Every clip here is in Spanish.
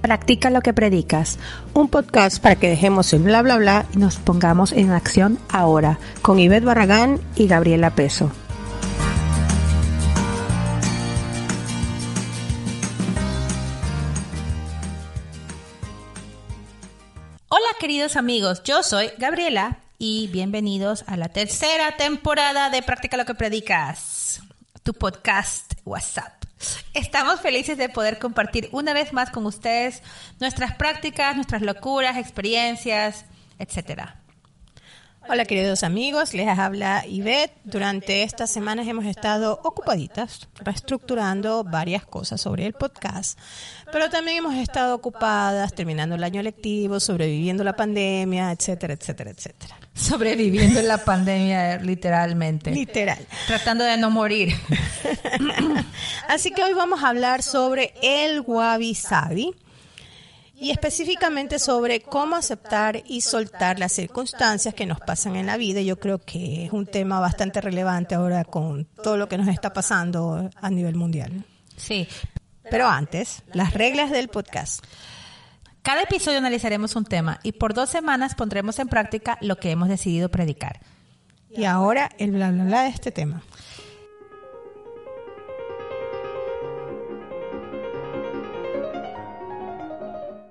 Practica lo que predicas, un podcast para que dejemos el bla bla bla y nos pongamos en acción ahora, con Ivette Barragán y Gabriela Peso. Hola queridos amigos, yo soy Gabriela y bienvenidos a la tercera temporada de Practica lo que predicas, tu podcast WhatsApp. Estamos felices de poder compartir una vez más con ustedes nuestras prácticas, nuestras locuras, experiencias, etcétera. Hola queridos amigos, les habla Ivette. Durante estas semanas hemos estado ocupaditas reestructurando varias cosas sobre el podcast, pero también hemos estado ocupadas terminando el año lectivo, sobreviviendo la pandemia, etcétera, etcétera, etcétera. Sobreviviendo la pandemia literalmente. Literal. Tratando de no morir. Así que hoy vamos a hablar sobre el wabi sabi y específicamente sobre cómo aceptar y soltar las circunstancias que nos pasan en la vida. Yo creo que es un tema bastante relevante ahora con todo lo que nos está pasando a nivel mundial. Sí. Pero antes, las reglas del podcast. Cada episodio analizaremos un tema y por dos semanas pondremos en práctica lo que hemos decidido predicar. Y ahora el bla bla bla de este tema.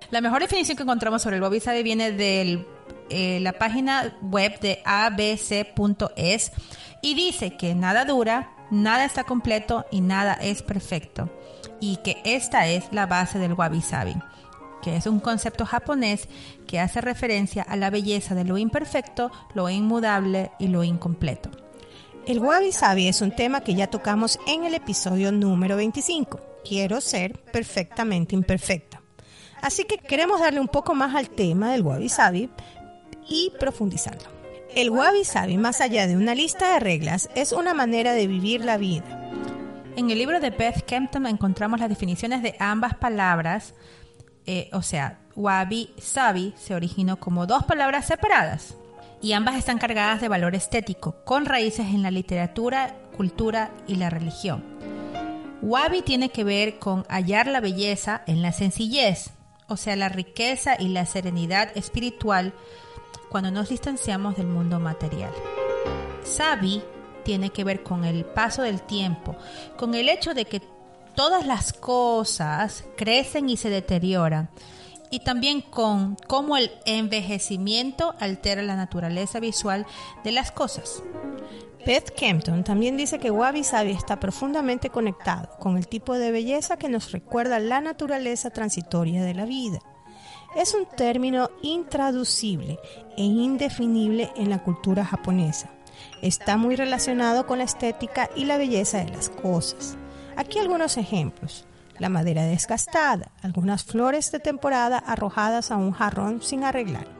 La mejor definición que encontramos sobre el wabi sabi viene de eh, la página web de abc.es y dice que nada dura, nada está completo y nada es perfecto. Y que esta es la base del wabi sabi, que es un concepto japonés que hace referencia a la belleza de lo imperfecto, lo inmudable y lo incompleto. El wabi sabi es un tema que ya tocamos en el episodio número 25. Quiero ser perfectamente imperfecta. Así que queremos darle un poco más al tema del wabi sabi y profundizarlo. El wabi sabi, más allá de una lista de reglas, es una manera de vivir la vida. En el libro de Beth Kempton encontramos las definiciones de ambas palabras, eh, o sea, wabi sabi se originó como dos palabras separadas y ambas están cargadas de valor estético, con raíces en la literatura, cultura y la religión. Wabi tiene que ver con hallar la belleza en la sencillez, o sea, la riqueza y la serenidad espiritual cuando nos distanciamos del mundo material. Sabi tiene que ver con el paso del tiempo, con el hecho de que todas las cosas crecen y se deterioran, y también con cómo el envejecimiento altera la naturaleza visual de las cosas. Beth Kempton también dice que Wabi Sabi está profundamente conectado con el tipo de belleza que nos recuerda la naturaleza transitoria de la vida. Es un término intraducible e indefinible en la cultura japonesa. Está muy relacionado con la estética y la belleza de las cosas. Aquí algunos ejemplos. La madera desgastada, algunas flores de temporada arrojadas a un jarrón sin arreglar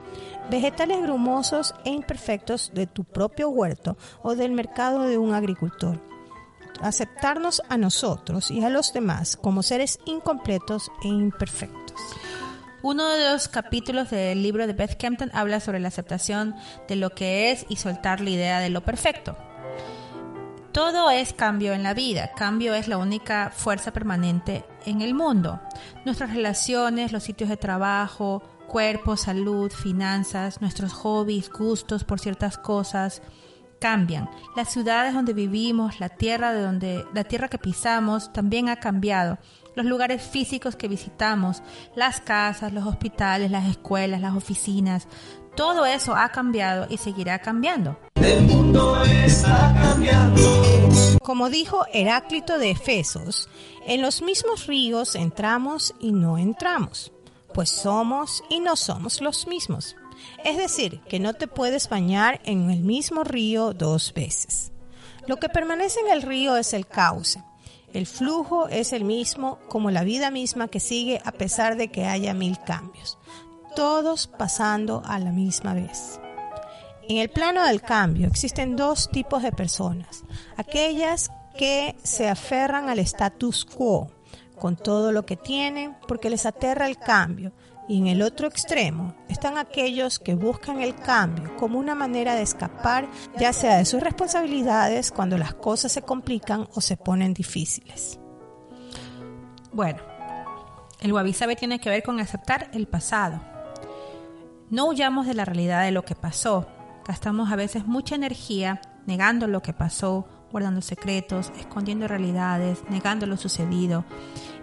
vegetales grumosos e imperfectos de tu propio huerto o del mercado de un agricultor. Aceptarnos a nosotros y a los demás como seres incompletos e imperfectos. Uno de los capítulos del libro de Beth Kempton habla sobre la aceptación de lo que es y soltar la idea de lo perfecto. Todo es cambio en la vida, cambio es la única fuerza permanente en el mundo. Nuestras relaciones, los sitios de trabajo, cuerpo, salud, finanzas, nuestros hobbies, gustos por ciertas cosas cambian. Las ciudades donde vivimos, la tierra de donde la tierra que pisamos también ha cambiado. Los lugares físicos que visitamos, las casas, los hospitales, las escuelas, las oficinas, todo eso ha cambiado y seguirá cambiando. El mundo está cambiando. Como dijo Heráclito de Efesos, en los mismos ríos entramos y no entramos pues somos y no somos los mismos. Es decir, que no te puedes bañar en el mismo río dos veces. Lo que permanece en el río es el cauce. El flujo es el mismo como la vida misma que sigue a pesar de que haya mil cambios, todos pasando a la misma vez. En el plano del cambio existen dos tipos de personas, aquellas que se aferran al status quo, con todo lo que tienen porque les aterra el cambio. Y en el otro extremo están aquellos que buscan el cambio como una manera de escapar ya sea de sus responsabilidades cuando las cosas se complican o se ponen difíciles. Bueno, El wabi sabi tiene que ver con aceptar el pasado. No huyamos de la realidad de lo que pasó. Gastamos a veces mucha energía negando lo que pasó, guardando secretos, escondiendo realidades, negando lo sucedido.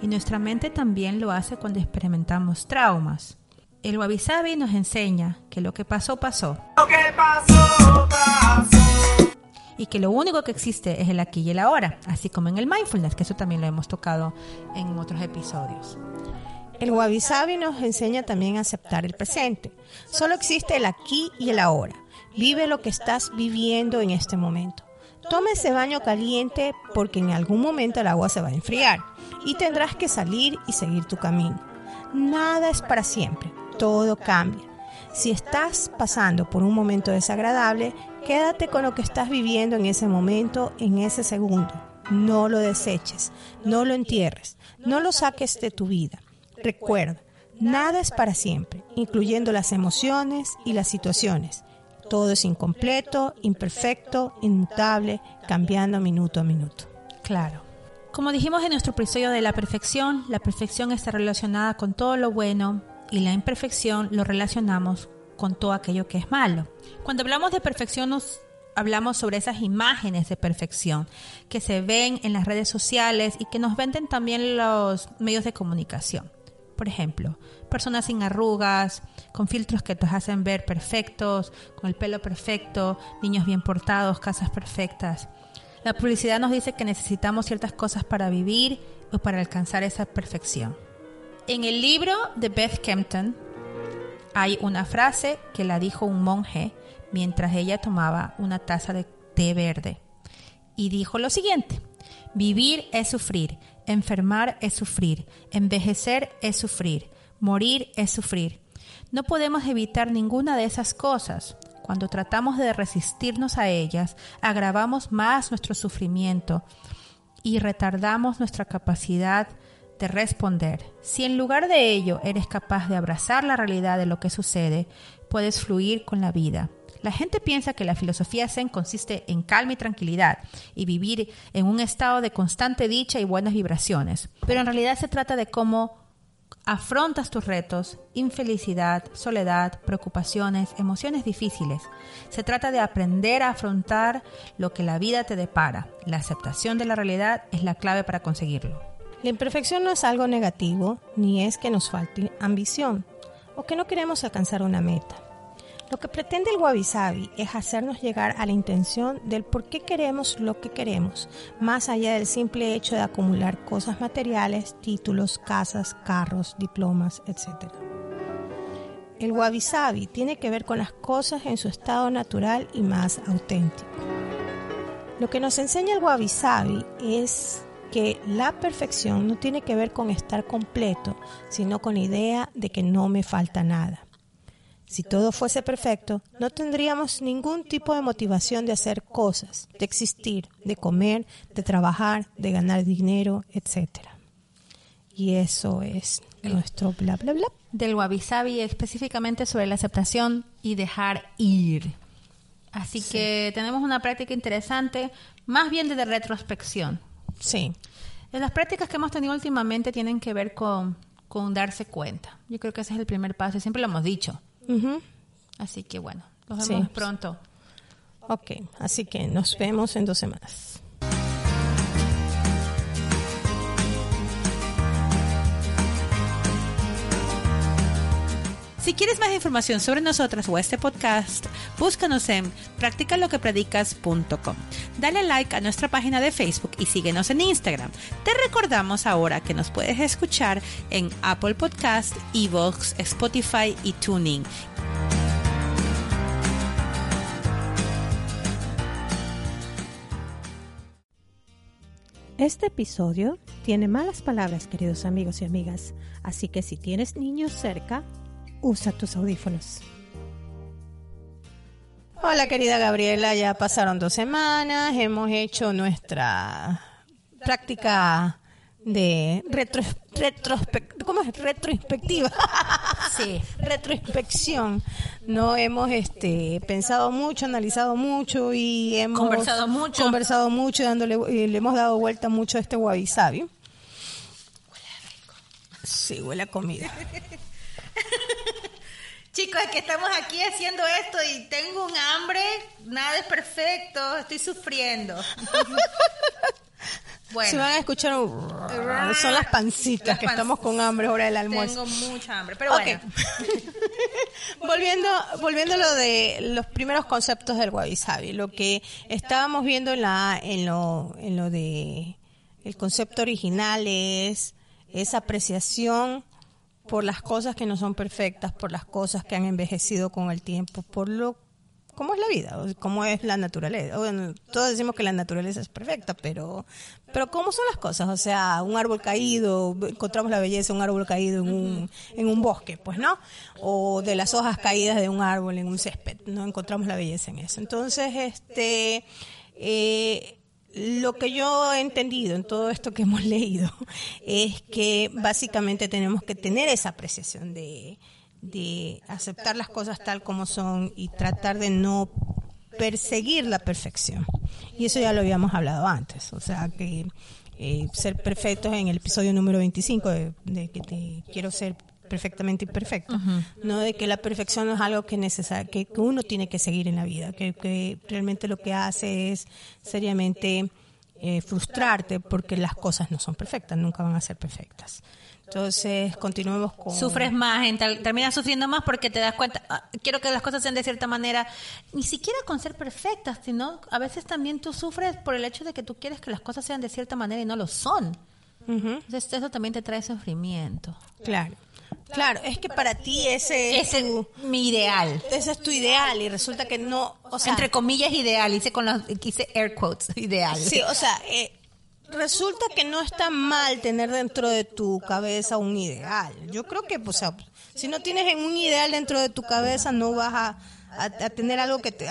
Y nuestra mente también lo hace cuando experimentamos traumas. El wabi sabi nos enseña que lo que pasó, pasó. Lo que pasó, pasó. Y que lo único que existe es el aquí y el ahora, así como en el mindfulness, que eso también lo hemos tocado en otros episodios. El wabi sabi nos enseña también a aceptar el presente. Solo existe el aquí y el ahora. Vive lo que estás viviendo en este momento. Toma ese baño caliente porque en algún momento el agua se va a enfriar y tendrás que salir y seguir tu camino. Nada es para siempre, todo cambia. Si estás pasando por un momento desagradable, quédate con lo que estás viviendo en ese momento, en ese segundo. No lo deseches, no lo entierres, no lo saques de tu vida. Recuerda, nada es para siempre, incluyendo las emociones y las situaciones. Todo es incompleto, imperfecto, inmutable, cambiando minuto a minuto. Claro. Como dijimos en nuestro episodio de la perfección, la perfección está relacionada con todo lo bueno y la imperfección lo relacionamos con todo aquello que es malo. Cuando hablamos de perfección hablamos sobre esas imágenes de perfección que se ven en las redes sociales y que nos venden también los medios de comunicación. Por ejemplo, personas sin arrugas, con filtros que te hacen ver perfectos, con el pelo perfecto, niños bien portados, casas perfectas. La publicidad nos dice que necesitamos ciertas cosas para vivir o para alcanzar esa perfección. En el libro de Beth Kempton hay una frase que la dijo un monje mientras ella tomaba una taza de té verde. Y dijo lo siguiente, vivir es sufrir, enfermar es sufrir, envejecer es sufrir, morir es sufrir. No podemos evitar ninguna de esas cosas. Cuando tratamos de resistirnos a ellas, agravamos más nuestro sufrimiento y retardamos nuestra capacidad de responder. Si en lugar de ello eres capaz de abrazar la realidad de lo que sucede, puedes fluir con la vida. La gente piensa que la filosofía Zen consiste en calma y tranquilidad y vivir en un estado de constante dicha y buenas vibraciones, pero en realidad se trata de cómo afrontas tus retos, infelicidad, soledad, preocupaciones, emociones difíciles. Se trata de aprender a afrontar lo que la vida te depara. La aceptación de la realidad es la clave para conseguirlo. La imperfección no es algo negativo, ni es que nos falte ambición o que no queremos alcanzar una meta. Lo que pretende el Wabi Sabi es hacernos llegar a la intención del por qué queremos lo que queremos, más allá del simple hecho de acumular cosas materiales, títulos, casas, carros, diplomas, etc. El Wabi Sabi tiene que ver con las cosas en su estado natural y más auténtico. Lo que nos enseña el Wabi Sabi es que la perfección no tiene que ver con estar completo, sino con la idea de que no me falta nada. Si todo fuese perfecto, no tendríamos ningún tipo de motivación de hacer cosas, de existir, de comer, de trabajar, de ganar dinero, etc. Y eso es nuestro bla bla bla. Del wabi sabi específicamente sobre la aceptación y dejar ir. Así que tenemos una práctica interesante, más bien de retrospección. Sí. Las prácticas que hemos tenido últimamente tienen que ver con, con darse cuenta. Yo creo que ese es el primer paso, siempre lo hemos dicho. Así que bueno, nos vemos pronto. Ok, así que nos vemos en dos semanas. Si quieres más información sobre nosotras o este podcast, búscanos en practicaloquepredicas.com. Dale like a nuestra página de Facebook y síguenos en Instagram. Te recordamos ahora que nos puedes escuchar en Apple Podcast, Evox, Spotify y Tuning. Este episodio tiene malas palabras, queridos amigos y amigas, así que si tienes niños cerca, usa tus audífonos. Hola querida Gabriela, ya pasaron dos semanas, hemos hecho nuestra práctica de retro, ¿cómo es? retroinspectiva. Sí. Retroinspección. No hemos este pensado mucho, analizado mucho y hemos conversado mucho. Conversado mucho, dándole, y le hemos dado vuelta mucho a este wabi sabi. Sí, huele a comida. Chicos, es que estamos aquí haciendo esto y tengo un hambre, nada es perfecto, estoy sufriendo. bueno. Se van a escuchar son las pancitas que estamos con hambre hora del almuerzo. Tengo mucha hambre, pero bueno. volviendo, volviendo a lo de los primeros conceptos del wabi sabi, lo que estábamos viendo en la, en lo, en lo de el concepto original es esa apreciación por las cosas que no son perfectas, por las cosas que han envejecido con el tiempo, por lo cómo es la vida, cómo es la naturaleza. Bueno, todos decimos que la naturaleza es perfecta, pero pero cómo son las cosas, o sea, un árbol caído, encontramos la belleza de un árbol caído en un en un bosque, pues, ¿no? O de las hojas caídas de un árbol en un césped, no encontramos la belleza en eso. Entonces, este eh, lo que yo he entendido en todo esto que hemos leído es que básicamente tenemos que tener esa apreciación de, aceptar las cosas tal como son y tratar de no perseguir la perfección. Y eso ya lo habíamos hablado antes, o sea que eh, ser perfectos en el episodio número 25 de, de que te quiero ser perfectamente imperfecto, no de que la perfección no es algo que, necesario, que, uno tiene que seguir en la vida, que, que realmente lo que hace es seriamente eh, frustrarte porque las cosas no son perfectas, nunca van a ser perfectas. Entonces, continuemos con... Sufres más, terminas sufriendo más porque te das cuenta, ah, quiero que las cosas sean de cierta manera, ni siquiera con ser perfectas, sino a veces también tú sufres por el hecho de que tú quieres que las cosas sean de cierta manera y no lo son. Entonces, eso también te trae sufrimiento. Claro. Claro, es que para ti ese es mi ideal. Ese es tu ideal y resulta que no, o sea, entre comillas ideal, hice con los hice air quotes ideal. Sí, o sea, eh, resulta que no está mal tener dentro de tu cabeza un ideal. Yo creo que, o sea, si no tienes un ideal dentro de tu cabeza no vas a, a, tener algo que te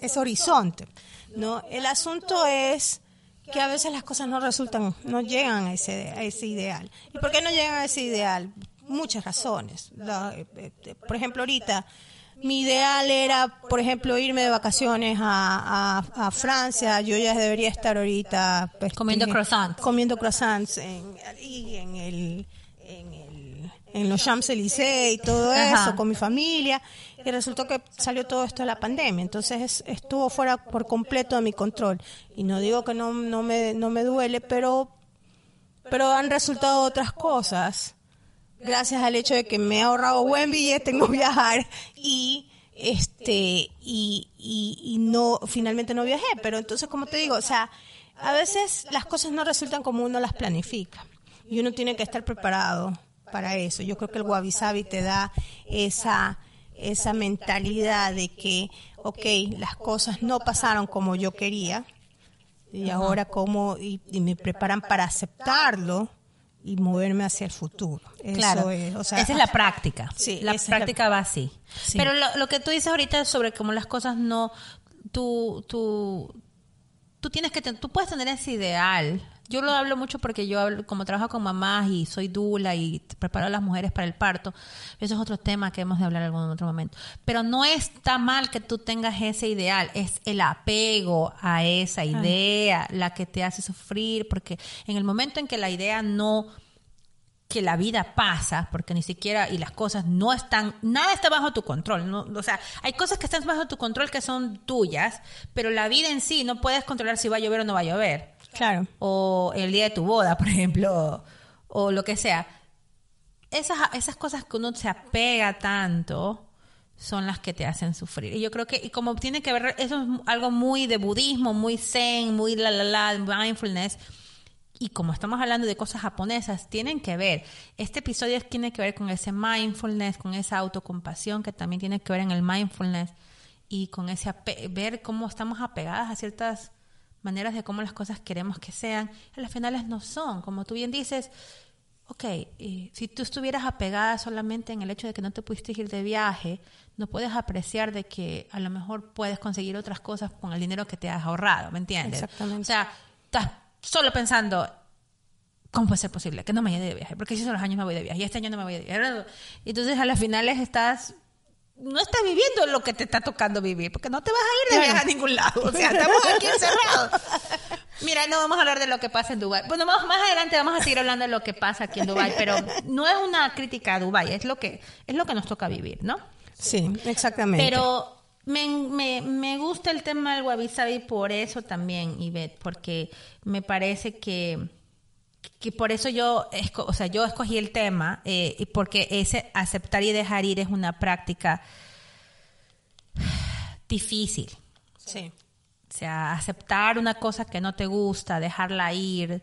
es horizonte. No, el asunto es que a veces las cosas no resultan, no llegan a ese, a ese ideal. ¿Y por qué no llegan a ese ideal? Muchas razones. Eh, eh, por ejemplo, ahorita mi ideal era, por ejemplo, irme de vacaciones a, a, Francia. Yo ya debería estar ahorita pues, comiendo croissants. Comiendo croissants en, en, el, en, el, en los Champs-Élysées y todo eso, con mi familia. Y resultó que salió todo esto de la pandemia. Entonces estuvo fuera por completo de mi control. Y no digo que no, no, me, no me duele, pero, pero han resultado otras cosas gracias al hecho de que me he ahorrado buen billete en viajar y este y, y, no finalmente no viajé. Pero entonces como te digo o sea a veces las cosas no resultan como uno las planifica. Y uno tiene que estar preparado para eso. Yo creo que el wabi sabi te da esa esa mentalidad de que ok las cosas no pasaron como yo quería y ahora como y me preparan para aceptarlo y moverme hacia el futuro. claro, esa es la práctica. Sí, la práctica va así. Pero lo, lo, que tú dices ahorita sobre cómo las cosas no, tú, tú, tú tienes que, tú puedes tener ese ideal yo lo hablo mucho porque yo hablo, como trabajo con mamás y soy dula y preparo a las mujeres para el parto, eso es otro tema que hemos de hablar en algún otro momento. Pero no está mal que tú tengas ese ideal, es el apego a esa idea la que te hace sufrir, porque en el momento en que la idea no que la vida pasa, porque ni siquiera, y las cosas no están, nada está bajo tu control. ¿no? O sea, hay cosas que están bajo tu control que son tuyas, pero la vida en sí no puedes controlar si va a llover o no va a llover. Claro. O el día de tu boda, por ejemplo, o, lo que sea. Esas, esas cosas que uno se apega tanto son las que te hacen sufrir. Y yo creo que, y como tiene que ver, eso es algo muy de budismo, muy zen, muy la la la, mindfulness. Y como estamos hablando de cosas japonesas, tienen que ver. Este episodio tiene que ver con ese mindfulness, con esa autocompasión que también tiene que ver en el mindfulness y con ese ver cómo estamos apegadas a ciertas maneras de cómo las cosas queremos que sean, a las finales no son. Como tú bien dices, ok, si tú estuvieras apegada solamente en el hecho de que no te pudiste ir de viaje, no puedes apreciar de que a lo mejor puedes conseguir otras cosas con el dinero que te has ahorrado, ¿me entiendes? Exactamente. O sea, estás solo pensando, ¿cómo puede ser posible que no me vaya de viaje? Porque si son los años me voy de viaje y este año no me voy de viaje. Entonces a las finales estás no estás viviendo lo que te está tocando vivir, porque no te vas a ir de viaje a ningún lado. O sea, estamos aquí encerrados. Mira, no vamos a hablar de lo que pasa en Dubai. Bueno, más, más adelante vamos a seguir hablando de lo que pasa aquí en Dubai, pero no es una crítica a Dubai, es lo que es lo que nos toca vivir, ¿no? Sí, exactamente. Pero me, me, me gusta el tema del wabi sabi por eso también, Ivette, porque me parece que que por eso yo, o sea, yo escogí el tema, eh, porque ese aceptar y dejar ir es una práctica difícil. Sí. O sea, aceptar una cosa que no te gusta, dejarla ir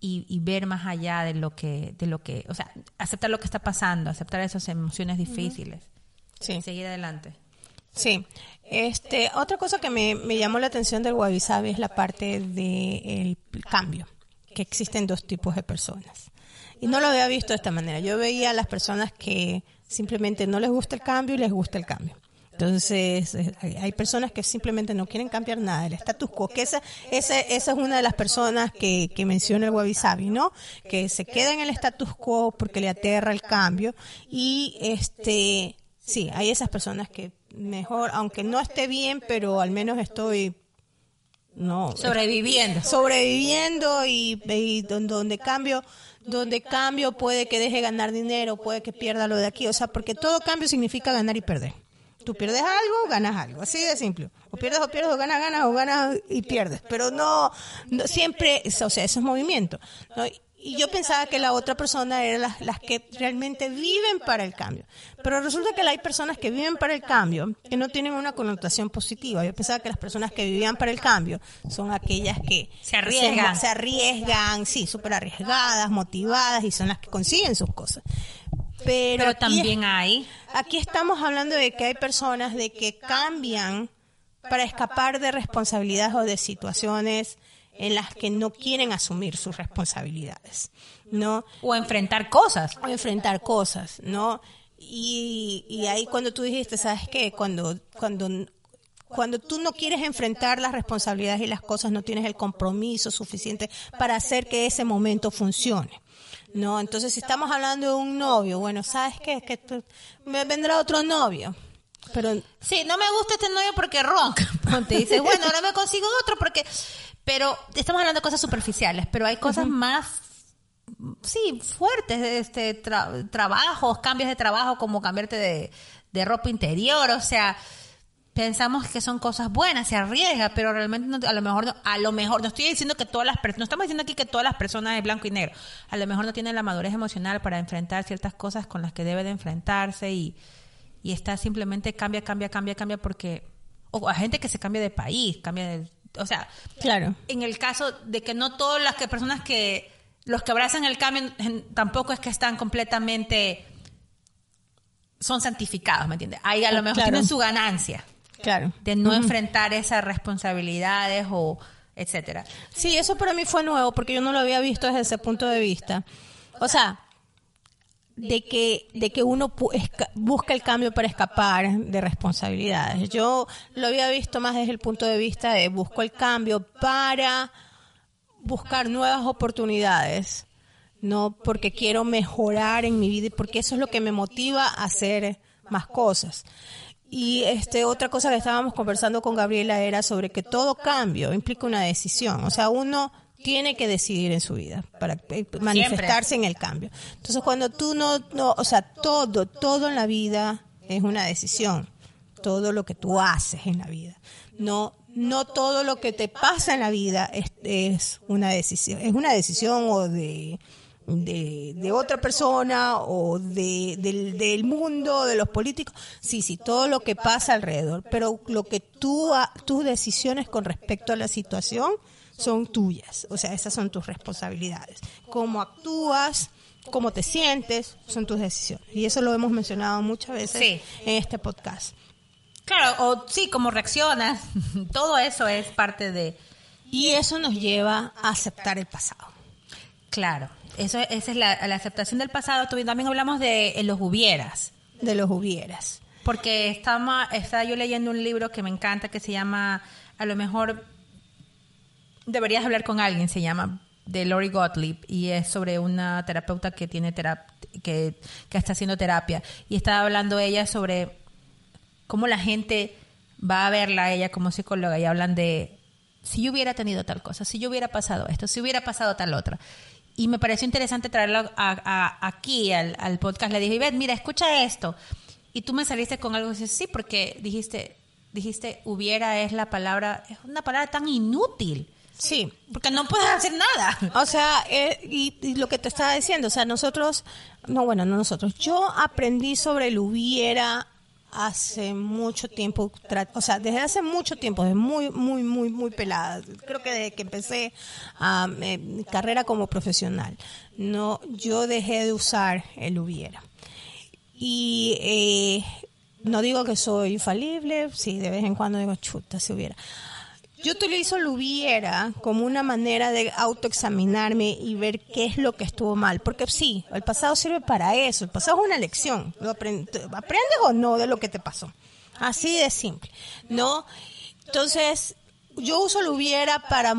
y, ver más allá de lo que, de lo que, o sea, aceptar lo que está pasando, aceptar esas emociones difíciles. Sí. seguir adelante. Sí. Este, otra cosa que me, me llamó la atención del wabi sabi es la parte del cambio, que existen dos tipos de personas. Y no lo había visto de esta manera. Yo veía a las personas que simplemente no les gusta el cambio y les gusta el cambio. Entonces, eh, hay personas que simplemente no quieren cambiar nada, el status quo, que esa, esa, esa es una de las personas que, que menciona el Wabi Sabi, ¿no? Que se queda en el status quo porque le aterra el cambio y este, sí, hay esas personas que mejor, aunque no esté bien, pero al menos estoy no sobreviviendo sobreviviendo y, y donde, donde, cambio donde cambio puede que deje ganar dinero puede que pierda lo de aquí o sea porque todo cambio significa ganar y perder Tú pierdes algo, ganas algo, así de simple. O pierdes o pierdes, o ganas, ganas, o ganas y pierdes. Pero no, no siempre, o sea, eso es movimiento. Y yo pensaba que la otra persona era las, las que realmente viven para el cambio. Pero resulta que hay personas que viven para el cambio que no tienen una connotación positiva. Yo pensaba que las personas que vivían para el cambio son aquellas que se arriesgan, se, se arriesgan, sí, súper arriesgadas, motivadas y son las que consiguen sus cosas. Pero, también hay. Aquí estamos hablando de que hay personas de que cambian para escapar de responsabilidades o de situaciones en las que no quieren asumir sus responsabilidades, ¿no? O enfrentar cosas. O enfrentar cosas, ¿no? Y, y ahí cuando tú dijiste, ¿sabes qué? Cuando, cuando, cuando tú no quieres enfrentar las responsabilidades y las cosas, no tienes el compromiso suficiente para hacer que ese momento funcione. No, entonces si estamos hablando de un novio, bueno, ¿sabes qué? Que me vendrá otro novio. Pero sí, no me gusta este novio porque ronca. Te dices, bueno, ahora me consigo otro porque pero estamos hablando de cosas superficiales, pero hay cosas más sí, fuertes, este trabajos, cambios de trabajo como cambiarte de, de ropa interior, o sea, pensamos que son cosas buenas, se arriesga, pero realmente a lo mejor no, a lo mejor no estoy diciendo que todas las personas, no estamos diciendo aquí que todas las personas de blanco y negro, a lo mejor no tienen la madurez emocional para enfrentar ciertas cosas con las que debe de enfrentarse y, y está simplemente cambia, cambia, cambia, cambia porque o a gente que se cambia de país, cambia de, o sea, claro. En el caso de que no todas las que, personas que los que abrazan el cambio tampoco es que están completamente son santificados, ¿me entiendes? Ahí a lo mejor tienen su ganancia. Claro. De no enfrentar esas responsabilidades o etcétera. Sí, eso para mí fue nuevo porque yo no lo había visto desde ese punto de vista. O sea, de que, de que uno busca el cambio para escapar de responsabilidades. Yo lo había visto más desde el punto de vista de busco el cambio para buscar nuevas oportunidades, no porque quiero mejorar en mi vida y porque eso es lo que me motiva a hacer más cosas. Y este otra cosa que estábamos conversando con Gabriela era sobre que todo cambio implica una decisión, o sea, uno tiene que decidir en su vida para eh, manifestarse en el cambio. Entonces, cuando tú no, no, o sea, todo, todo en la vida es una decisión, todo lo que tú haces en la vida. No, no todo lo que te pasa en la vida es, es una decisión, es una decisión o de de, de otra persona o de, del, del mundo, de los políticos. Sí, sí, todo lo que pasa alrededor. Pero lo que tú, tus decisiones con respecto a la situación son tuyas. O sea, esas son tus responsabilidades. Cómo actúas, cómo te sientes, son tus decisiones. Y eso lo hemos mencionado muchas veces en este podcast. Claro, o sí, cómo reaccionas. Todo eso es parte de... Y eso nos lleva a aceptar el pasado. Claro. Eso, esa es la, aceptación del pasado. También hablamos de los hubieras. De los hubieras. Porque estaba, estaba yo leyendo un libro que me encanta que se llama, a lo mejor deberías hablar con alguien, se llama de Lori Gottlieb y es sobre una terapeuta que tiene que, que está haciendo terapia y estaba hablando ella sobre cómo la gente va a verla ella como psicóloga y hablan de si yo hubiera tenido tal cosa, si yo hubiera pasado esto, si hubiera pasado tal otra. Y me pareció interesante traerlo aquí al, podcast. Le dije, Ivette, mira, escucha esto. Y tú me saliste con algo y dices, sí, porque dijiste, dijiste, hubiera es la palabra, es una palabra tan inútil. Sí. Porque no puedes hacer nada. O sea, eh, y, lo que te estaba diciendo, o sea, nosotros, no, bueno, no nosotros, yo aprendí sobre el hubiera hace mucho tiempo, o sea, desde hace mucho tiempo, desde muy, muy, muy, muy pelada. Creo que desde que empecé eh, mi carrera como profesional, no, yo dejé de usar el hubiera. Y eh, no digo que soy infalible, sí, de vez en cuando digo, chuta, si hubiera. Yo utilizo lo hubiera como una manera de autoexaminarme y ver qué es lo que estuvo mal. Porque sí, el pasado sirve para eso. El pasado es una lección. ¿Lo ¿Aprendes o no de lo que te pasó? Así de simple. ¿No? Entonces, yo uso lo hubiera para,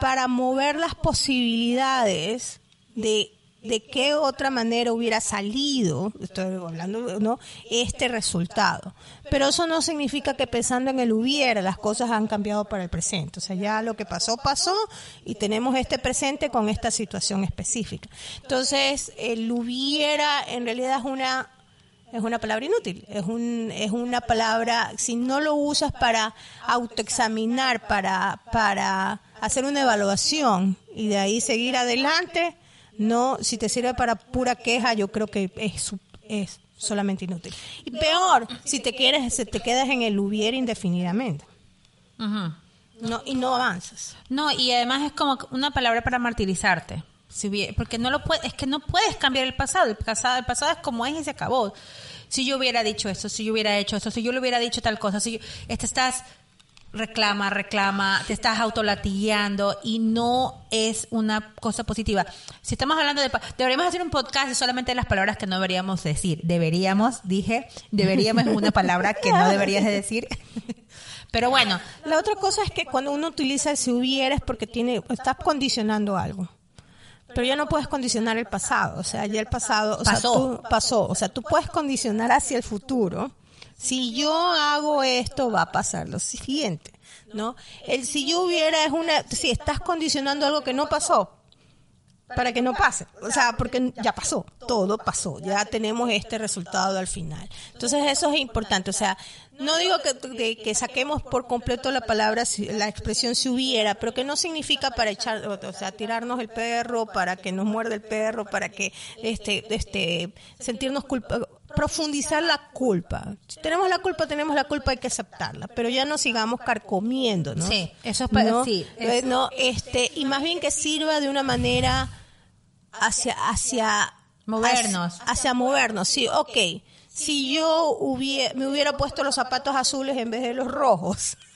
para mover las posibilidades de de qué otra manera hubiera salido, estoy hablando, ¿no? Este resultado. Pero eso no significa que pensando en el hubiera, las cosas han cambiado para el presente. O sea, ya lo que pasó, pasó y tenemos este presente con esta situación específica. Entonces, el hubiera en realidad es una es una palabra inútil, es un es una palabra si no lo usas para autoexaminar, para para hacer una evaluación y de ahí seguir adelante, no, si te sirve para pura queja, yo creo que es, es solamente inútil. Y peor, si te quieres, te quedas en el hubiera indefinidamente. No, y no avanzas. No, y además es como una palabra para martirizarte. Si porque no lo puedes, es que no puedes cambiar el pasado. El pasado, el pasado es como es y se acabó. Si yo hubiera dicho esto, si yo hubiera hecho esto, si yo le hubiera dicho tal cosa, si yo, este estás reclama, reclama, te estás autolatigueando y no es una cosa positiva. Si estamos hablando de... Deberíamos hacer un podcast de solamente las palabras que no deberíamos decir. Deberíamos, dije, deberíamos es una palabra que no deberías de decir. Pero bueno. La otra cosa es que cuando uno utiliza el si hubiera es porque tiene, estás condicionando algo. Pero ya no puedes condicionar el pasado, o sea, ya el pasado, o pasó. Sea, tú, pasó, o sea, tú puedes condicionar hacia el futuro, si yo hago esto, va a pasar lo siguiente, ¿no? El si yo hubiera es una, si estás condicionando algo que no pasó, para que no pase. O sea, porque ya pasó, todo pasó, ya tenemos este resultado al final. Entonces eso es importante. O sea, no digo que, que saquemos por completo la palabra, la expresión si hubiera, pero que no significa para echar, o sea, tirarnos el perro, para que nos muerde el perro, para que este, este, sentirnos culpa, profundizar la culpa. Si tenemos la culpa, tenemos la culpa, hay que aceptarla, pero ya no sigamos carcomiendo, ¿no? Sí, eso es para, ¿No? sí, eh, no, este, y más bien que sirva de una manera hacia, hacia movernos. Hacia, hacia movernos, sí, ok. Si yo hubiera, me hubiera puesto los zapatos azules en vez de los rojos.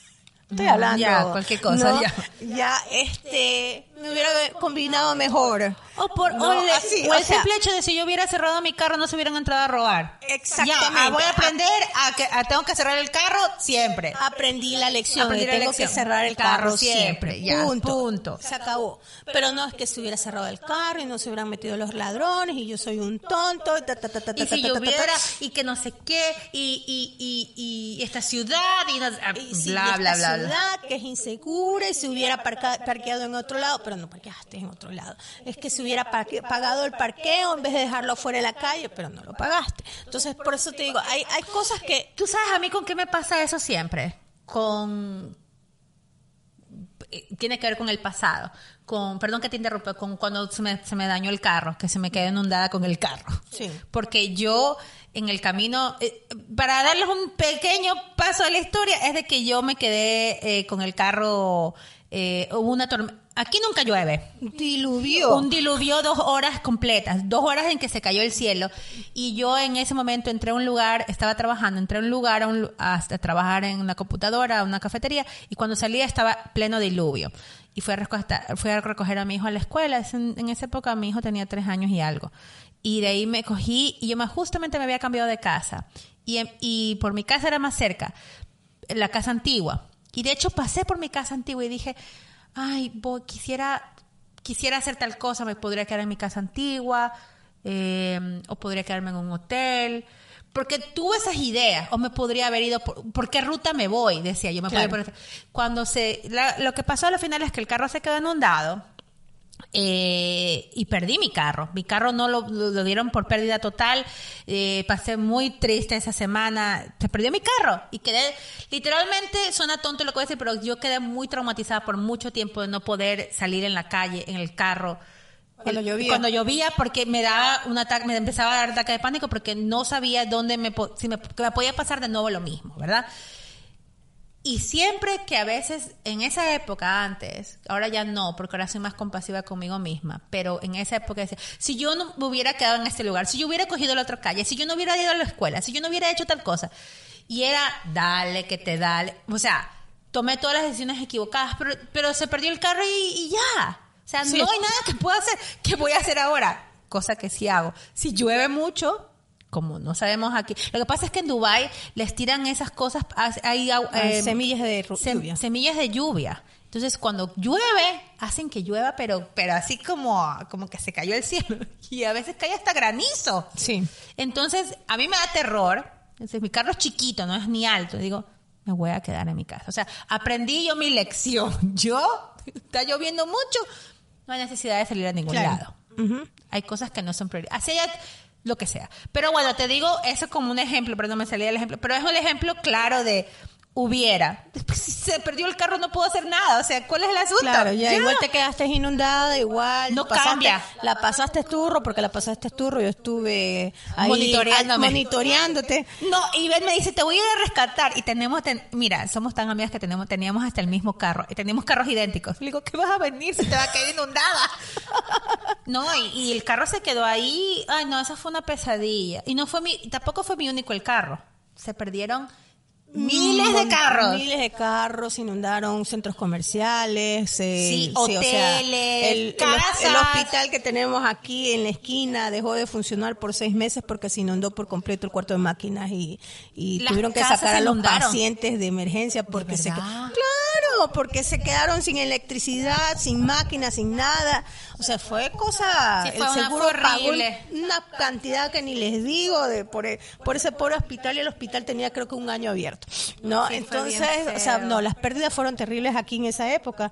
Estoy hablando. Ya, cualquier cosa, ¿no? ya. Ya, este, me hubiera combinado mejor. O, por, No, o, el, así, o o el sea- simple hecho de si yo hubiera cerrado mi carro no se hubieran entrado a robar. Exactamente. Ya, ah, voy a aprender a que a- tengo que cerrar el carro siempre. Aprendí la lección. Aprendí la tengo lección. que cerrar el El carro carro, siempre, siempre. ya, punto. punto. Se acabó. Pero no es que se hubiera cerrado el carro y no se hubieran metido los ladrones y yo soy un tonto. ta, ta, ta, ta, Y si y que no sé qué y, y, y, y esta ciudad y, no- ah, Y si bla, esta bla, bla. ciudad que es insegura y se hubiera parca- parqueado en otro lado, pero no parqueaste en otro lado. Es que se hubiera pagado el parqueo en vez de dejarlo fuera de la calle, pero no lo pagaste. Entonces, por eso te digo, hay, hay cosas que ¿Tú sabes a mí con qué me pasa eso siempre? Con... eh, Tiene que ver con el pasado. Con, perdón que te interrumpa, con cuando se me, se me dañó el carro, que se me quedó inundada con el carro. Sí. Porque yo en el camino, eh, para darles un pequeño paso de la historia, es de que yo me quedé eh, con el carro, eh, hubo una tormenta. Aquí nunca llueve. diluvió. Un diluvio dos horas completas, dos horas en que se cayó el cielo. Y yo en ese momento entré a un lugar, estaba trabajando, entré a un lugar a, un lu- a- a trabajar en una computadora, a una cafetería, y cuando salía estaba pleno diluvio. Y fui a recoger, fui a, recoger a mi hijo a la escuela. Es En, en esa época mi hijo tenía tres años y algo. Y de ahí me cogí, y yo me, justamente me había cambiado de casa. Y, y por mi casa era más cerca, la casa antigua. Y de hecho pasé por mi casa antigua y dije, ay, voy, quisiera, quisiera hacer tal cosa, me podría quedar en mi casa antigua, eh, o podría quedarme en un hotel. porque tuve esas ideas, o me podría haber ido, por, qué ruta me voy? Decía yo, me Cuando se, lo que pasó al final es que el carro se quedó inundado, eh, y perdí mi carro. Mi carro no lo, dieron por pérdida total. Eh, pasé muy triste esa semana. Se perdió mi carro y quedé, literalmente, suena tonto lo que voy a decir, pero yo quedé muy traumatizada por mucho tiempo de no poder salir en la calle, en el carro. Cuando llovía. Cuando llovía, porque me daba un ataque, me empezaba a dar ataque de pánico porque no sabía dónde me, si me, me podía pasar de nuevo lo mismo, ¿verdad? Y siempre que a veces, en esa época antes, ahora ya no, porque ahora soy más compasiva conmigo misma, pero en esa época decía, si yo no me hubiera quedado en este lugar, si yo hubiera cogido la otra calle, si yo no hubiera ido a la escuela, si yo no hubiera hecho tal cosa, y era, dale, que te dale, o sea, tomé todas las decisiones equivocadas, pero, pero se perdió el carro y, ya. O sea, no hay nada que pueda hacer. ¿Qué voy a hacer ahora? Cosa que sí hago. Si llueve mucho, como no sabemos aquí. Lo que pasa es que en Dubai les tiran esas cosas, hay ah, eh, semillas de lluvia. Semillas de lluvia. Entonces, cuando llueve, hacen que llueva, pero, pero así como, como que se cayó el cielo. Y a veces cae hasta granizo. Sí. Entonces, a mí me da terror. Entonces, mi carro es chiquito, no es ni alto. Digo, me voy a quedar en mi casa. O sea, aprendí yo mi lección. Yo, está lloviendo mucho, no hay necesidad de salir a ningún lado. Hay cosas que no son prioridades. Así hay, lo que sea. Pero bueno, te digo eso como un ejemplo, pero no me salía el ejemplo, pero es un ejemplo claro de hubiera. Si se perdió el carro no puedo hacer nada. O sea, ¿cuál es el asunto? Claro, ya, igual te quedaste inundada, igual. No cambia. La pasaste turro, porque la pasaste turro. Yo estuve ahí monitoreándote. No, y Ben me dice, te voy a ir a rescatar. Y tenemos, mira, somos tan amigas que tenemos, teníamos hasta el mismo carro. Y teníamos carros idénticos. Le digo, ¿qué vas a venir si te va a caer inundada? no, y, y el carro se quedó ahí. Ay, no, esa fue una pesadilla. Y no fue mi, tampoco fue mi único el carro. Se perdieron Miles de carros. Miles de carros inundaron centros comerciales, eh, sí, hoteles, el, el, hospital que tenemos aquí en la esquina dejó de funcionar por seis meses porque se inundó por completo el cuarto de máquinas y, tuvieron que sacar a los pacientes de emergencia porque se claro, porque se quedaron sin electricidad, sin máquinas, sin nada. O sea, fue cosa el seguro pagó una cantidad que ni les digo de por, por ese pobre hospital y el hospital tenía creo que un año abierto. ¿no? Entonces, o sea, no, las pérdidas fueron terribles aquí en esa época.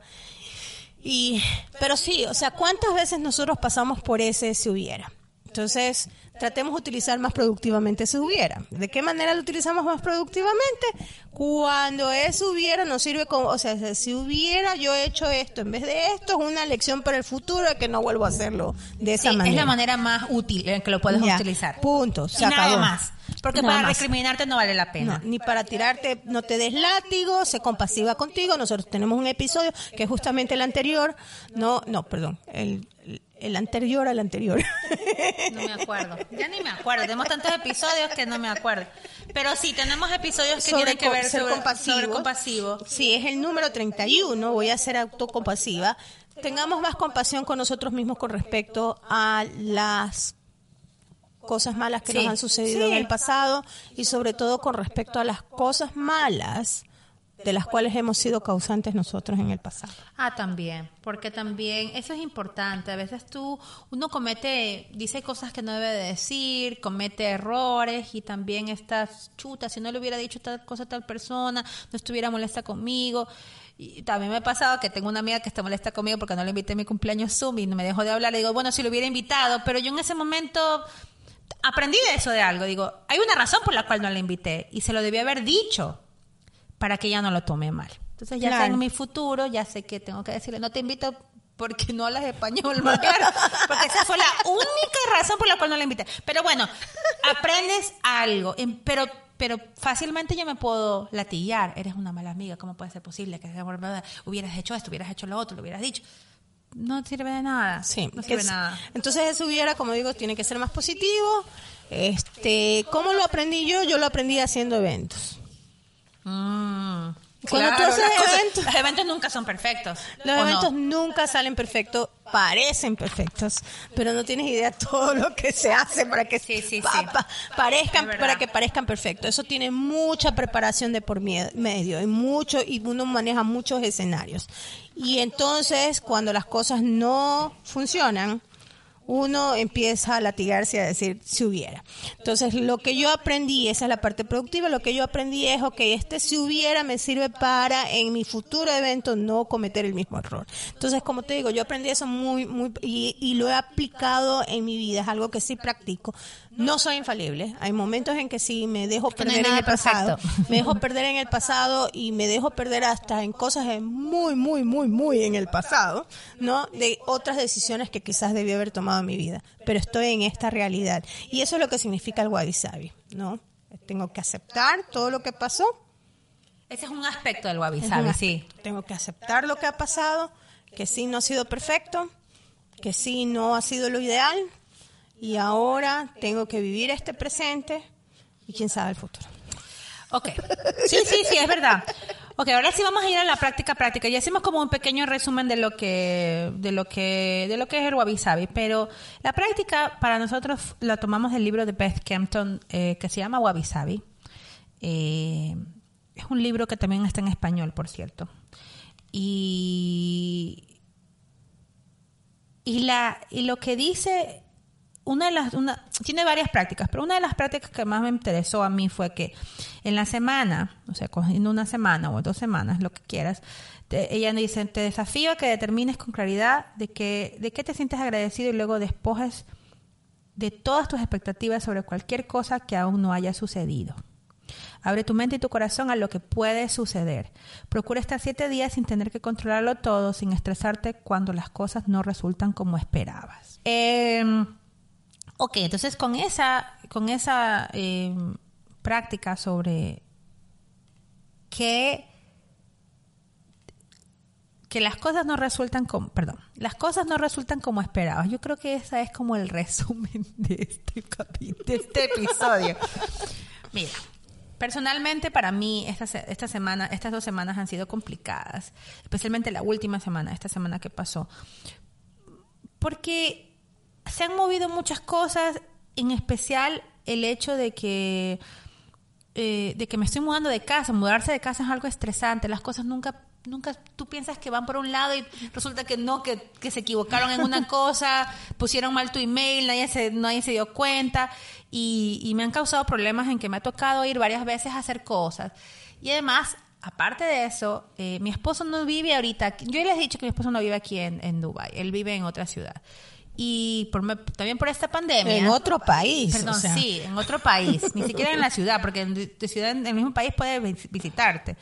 Y, pero sí, o sea, ¿cuántas veces nosotros pasamos por ese si hubiera? Entonces, tratemos de utilizar más productivamente si hubiera. ¿De qué manera lo utilizamos más productivamente? Cuando eso hubiera nos sirve como, o sea, si hubiera yo hecho esto en vez de esto, es una lección para el futuro que no vuelvo a hacerlo de esa manera. Es la manera más útil en que lo puedes utilizar. Punto. Se nada más. Porque para recriminarte no vale la pena. ni para tirarte, no te des látigo, sé compasiva contigo. Nosotros tenemos un episodio que es justamente el anterior. No, no, perdón. El, el anterior al anterior. No me acuerdo. Ya ni me acuerdo. Tenemos tantos episodios que no me acuerdo. Pero sí, tenemos episodios que tienen que ver sobre, compasivo. compasivo. Sí, es el número 31. Voy a ser autocompasiva. Tengamos más compasión con nosotros mismos con respecto a las cosas malas que nos han sucedido en el pasado y sobre todo con respecto a las cosas malas de las cuales hemos sido causantes nosotros en el pasado. Ah, también, porque también eso es importante. A veces tú, uno comete, dice cosas que no debe de decir, comete errores y también estás chuta, si no le hubiera dicho tal cosa a tal persona, no estuviera molesta conmigo. Y también me ha pasado que tengo una amiga que está molesta conmigo porque no le invité a mi cumpleaños Zoom y no me dejó de hablar. Le digo, bueno, si lo hubiera invitado, pero yo en ese momento aprendí de eso de algo. Digo, hay una razón por la cual no la invité y se lo debía haber dicho para que ella no lo tome mal. Entonces ya sé en mi futuro, ya sé que tengo que decirle, no te invito porque no hablas español, más claro, porque esa fue la única razón por la cual no la invité. Pero bueno, aprendes algo, pero pero fácilmente yo me puedo latillar. Eres una mala amiga, ¿cómo puede ser posible que hubieras hecho esto, hubieras hecho lo otro, lo hubieras dicho? No sirve de nada. Sí, no sirve de nada. Entonces eso hubiera, como digo, tiene que ser más positivo. Este, ¿cómo lo aprendí yo? Yo lo aprendí haciendo eventos. Mm, Cuando tú haces eventos, los eventos nunca son perfectos. Los eventos nunca salen perfectos, parecen perfectos, pero no tienes idea de todo lo que se hace para que parezcan para que parezcan perfectos. Eso tiene mucha preparación de por medio y mucho y uno maneja muchos escenarios. Y entonces cuando las cosas no funcionan, uno empieza a latigarse a decir si hubiera. Entonces, lo que yo aprendí, esa es la parte productiva, lo que yo aprendí es, ok, este si hubiera me sirve para en mi futuro evento no cometer el mismo error. Entonces, como te digo, yo aprendí eso muy, muy, y, y lo he aplicado en mi vida, es algo que sí practico. No soy infalible. Hay momentos en que sí me dejo perder en el pasado. Me dejo perder en el pasado y me dejo perder hasta en cosas muy, muy, muy, muy en el pasado, ¿no? De otras decisiones que quizás debí haber tomado en mi vida. Pero estoy en esta realidad. Y eso es lo que significa el wabi sabi, ¿no? Tengo que aceptar todo lo que pasó. Ese es un aspecto del wabi sabi, sí. Tengo que aceptar lo que ha pasado, que sí no ha sido perfecto, que sí no ha sido lo ideal, y ahora tengo que vivir este presente y quién sabe el futuro. Ok, sí, sí, sí, es verdad. Ok, ahora sí vamos a ir a la práctica práctica. Ya hicimos como un pequeño resumen de lo que, de lo que, de lo que es el wabi sabi, pero la práctica para nosotros la tomamos del libro de Beth Kempton eh, que se llama Wabi Sabi. Eh, es un libro que también está en español, por cierto. Y, y, la, y lo que dice una de las, tiene varias prácticas, pero una de las prácticas que más me interesó a mí fue que en la semana, o sea, cogiendo una semana o dos semanas, lo que quieras, ella dice, te desafío a que determines con claridad de, que, de qué te sientes agradecido y luego despojes de todas tus expectativas sobre cualquier cosa que aún no haya sucedido. Abre tu mente y tu corazón a lo que puede suceder. Procura estar siete días sin tener que controlarlo todo, sin estresarte cuando las cosas no resultan como esperabas. Eh, Ok, entonces con esa, con esa eh, práctica sobre que, que las cosas no resultan como, perdón, las cosas no resultan como esperabas. Yo creo que esa es como el resumen de este, de este episodio. Mira, personalmente para mí esta, esta semana, estas dos semanas han sido complicadas, especialmente la última semana, esta semana que pasó, porque se han movido muchas cosas, en especial el hecho de que, eh, de que me estoy mudando de casa. Mudarse de casa es algo estresante. Las cosas nunca, nunca, tú piensas que van por un lado y resulta que no, que, se equivocaron en una cosa, pusieron mal tu email, nadie se, nadie se dio cuenta y, me han causado problemas en que me ha tocado ir varias veces a hacer cosas. Y además, aparte de eso, eh, mi esposo no vive ahorita. Yo les he dicho que mi esposo no vive aquí en, en Dubai, él vive en otra ciudad y también por esta pandemia. En otro país. Perdón, sí, en otro país. Ni siquiera en la ciudad, porque en tu ciudad, en el mismo país puede visitarte.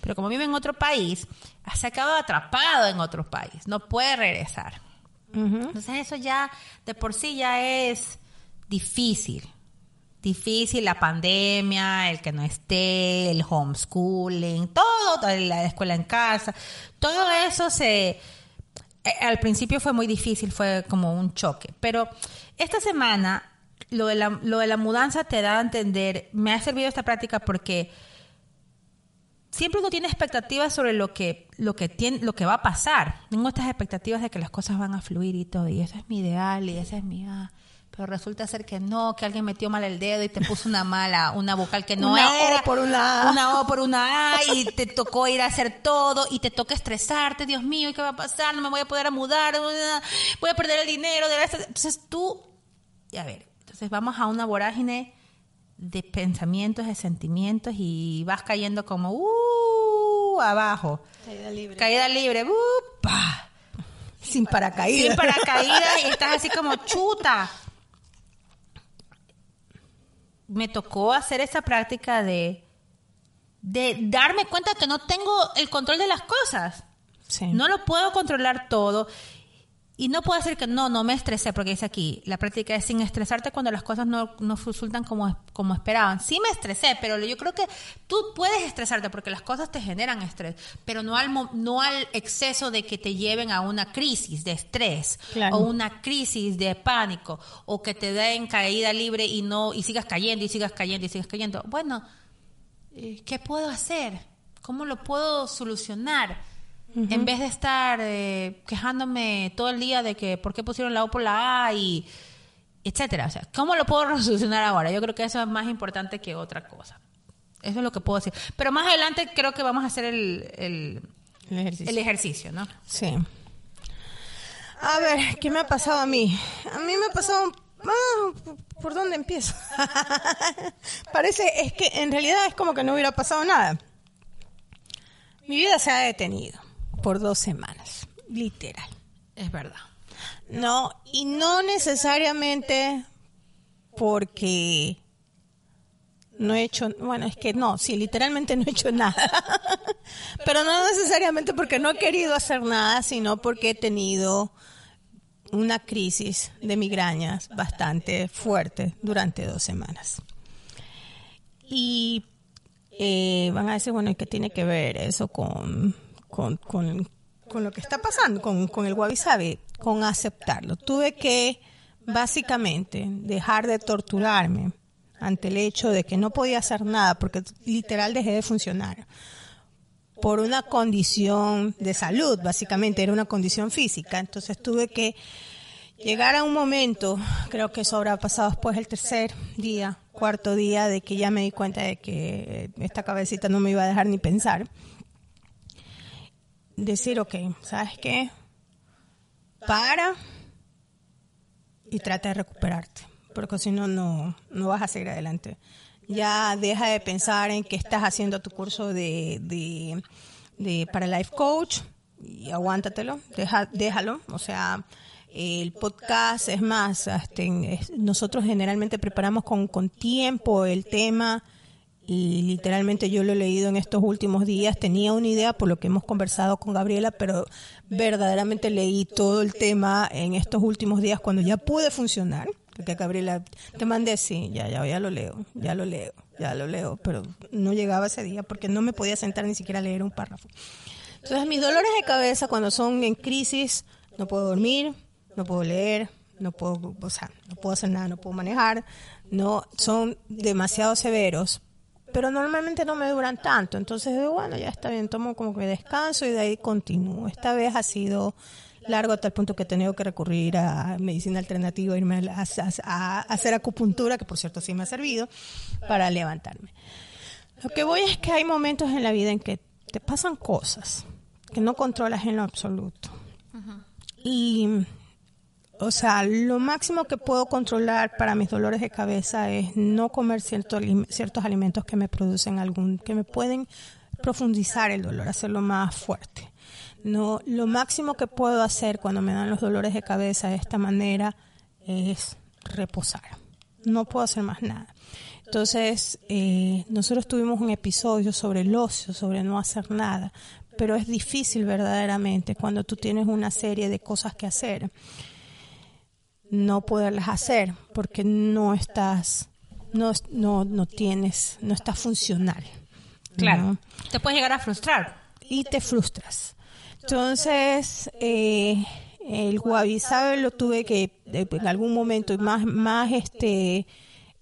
Pero como vive en otro país, se ha quedado atrapado en otro país. No puede regresar. Entonces eso ya, de por sí ya es difícil. Difícil la pandemia, el que no esté, el homeschooling, todo, la escuela en casa. Todo eso se al principio fue muy difícil, fue como un choque. Pero esta semana, lo de, la, lo de la mudanza te da a entender, me ha servido esta práctica porque siempre uno tiene expectativas sobre lo que, lo que, tiene, lo que va a pasar. Tengo estas expectativas de que las cosas van a fluir y todo, y ese es mi ideal, y ese es mi... Ah, pero resulta ser que no, que alguien metió mal el dedo y te puso una mala, una vocal que no una era. O por una A. Una O por una A y te tocó ir a hacer todo y te toca estresarte, Dios mío, ¿qué va a pasar? No me voy a poder mudar, voy a perder el dinero. Entonces tú, y a ver, entonces vamos a una vorágine de pensamientos, de sentimientos y vas cayendo como, uh, abajo. Caída libre. Caída libre, uh, pa. Sin paracaídas. Sin paracaídas y estás así como chuta me tocó hacer esa práctica de, de darme cuenta que no tengo el control de las cosas. No lo puedo controlar todo. Y no puedo decir que no, no me estresé, porque dice aquí, la práctica es sin estresarte cuando las cosas no, no resultan como, como esperaban. Sí me estresé, pero yo creo que tú puedes estresarte porque las cosas te generan estrés, pero no al, no al exceso de que te lleven a una crisis de estrés o una crisis de pánico o que te den caída libre y no y sigas cayendo y sigas cayendo y sigas cayendo. Bueno, eh, ¿qué puedo hacer? ¿Cómo lo puedo solucionar? En vez de estar eh, quejándome todo el día de que por qué pusieron la O por la A y etcétera. O sea, ¿cómo lo puedo solucionar ahora? Yo creo que eso es más importante que otra cosa. Eso es lo que puedo decir. Pero más adelante creo que vamos a hacer el, el, ejercicio. ¿no? Sí. A ver, ¿qué me ha pasado a mí? A mí me ha pasado... ah, ¿Por dónde empiezo? Parece, es que en realidad es como que no hubiera pasado nada. Mi vida se ha detenido por dos semanas, literal. Es verdad. No, y no necesariamente porque no he hecho, bueno, es que no, sí, literalmente no he hecho nada. Pero no necesariamente porque no he querido hacer nada, sino porque he tenido una crisis de migrañas bastante fuerte durante dos semanas. Y eh, van a decir, bueno, ¿y qué tiene que ver eso con, con, con, con lo que está pasando, con, con el wabi? Con aceptarlo. Tuve que básicamente dejar de torturarme ante el hecho de que no podía hacer nada porque literal dejé de funcionar por una condición de salud, básicamente era una condición física. Entonces tuve que llegar a un momento, creo que eso habrá pasado después el tercer día, cuarto día, de que ya me di cuenta de que esta cabecita no me iba a dejar ni pensar. Decir, ok, ¿sabes qué? Para y trata de recuperarte, porque si no, no vas a seguir adelante ya deja de pensar en que estás haciendo tu curso de, de, para life coach y aguántatelo, deja, déjalo, o sea, el podcast es más, nosotros generalmente preparamos con, con tiempo el tema y literalmente yo lo he leído en estos últimos días, tenía una idea por lo que hemos conversado con Gabriela, pero verdaderamente leí todo el tema en estos últimos días cuando ya pude funcionar porque Gabriela, te mandé, sí, ya, ya, ya lo leo, ya lo leo, ya lo leo, pero no llegaba ese día porque no me podía sentar ni siquiera a leer un párrafo. Entonces, mis dolores de cabeza cuando son en crisis, no puedo dormir, no puedo leer, no puedo, o sea, no puedo hacer nada, no puedo manejar, no, son demasiado severos, pero normalmente no me duran tanto. Entonces, bueno, ya está bien, tomo como que descanso y de ahí continúo. Esta vez ha sido largo hasta el punto que he tenido que recurrir a medicina alternativa, irme a, hacer acupuntura, que por cierto sí me ha servido, para levantarme. Lo que voy es que hay momentos en la vida en que te pasan cosas que no controlas en lo absoluto. Y, o sea, lo máximo que puedo controlar para mis dolores de cabeza es no comer ciertos alimentos que me producen algún, que me pueden profundizar el dolor, hacerlo más fuerte. No, lo máximo que puedo hacer cuando me dan los dolores de cabeza de esta manera es reposar. No puedo hacer más nada. Entonces, eh, nosotros tuvimos un episodio sobre el ocio, sobre no hacer nada, pero es difícil verdaderamente cuando tú tienes una serie de cosas que hacer, no poderlas hacer porque no estás, no, no, no tienes, no estás funcional. Claro. Te puedes llegar a frustrar. Y te frustras. Entonces, eh, el Wabi lo tuve que en algún momento más más este eh,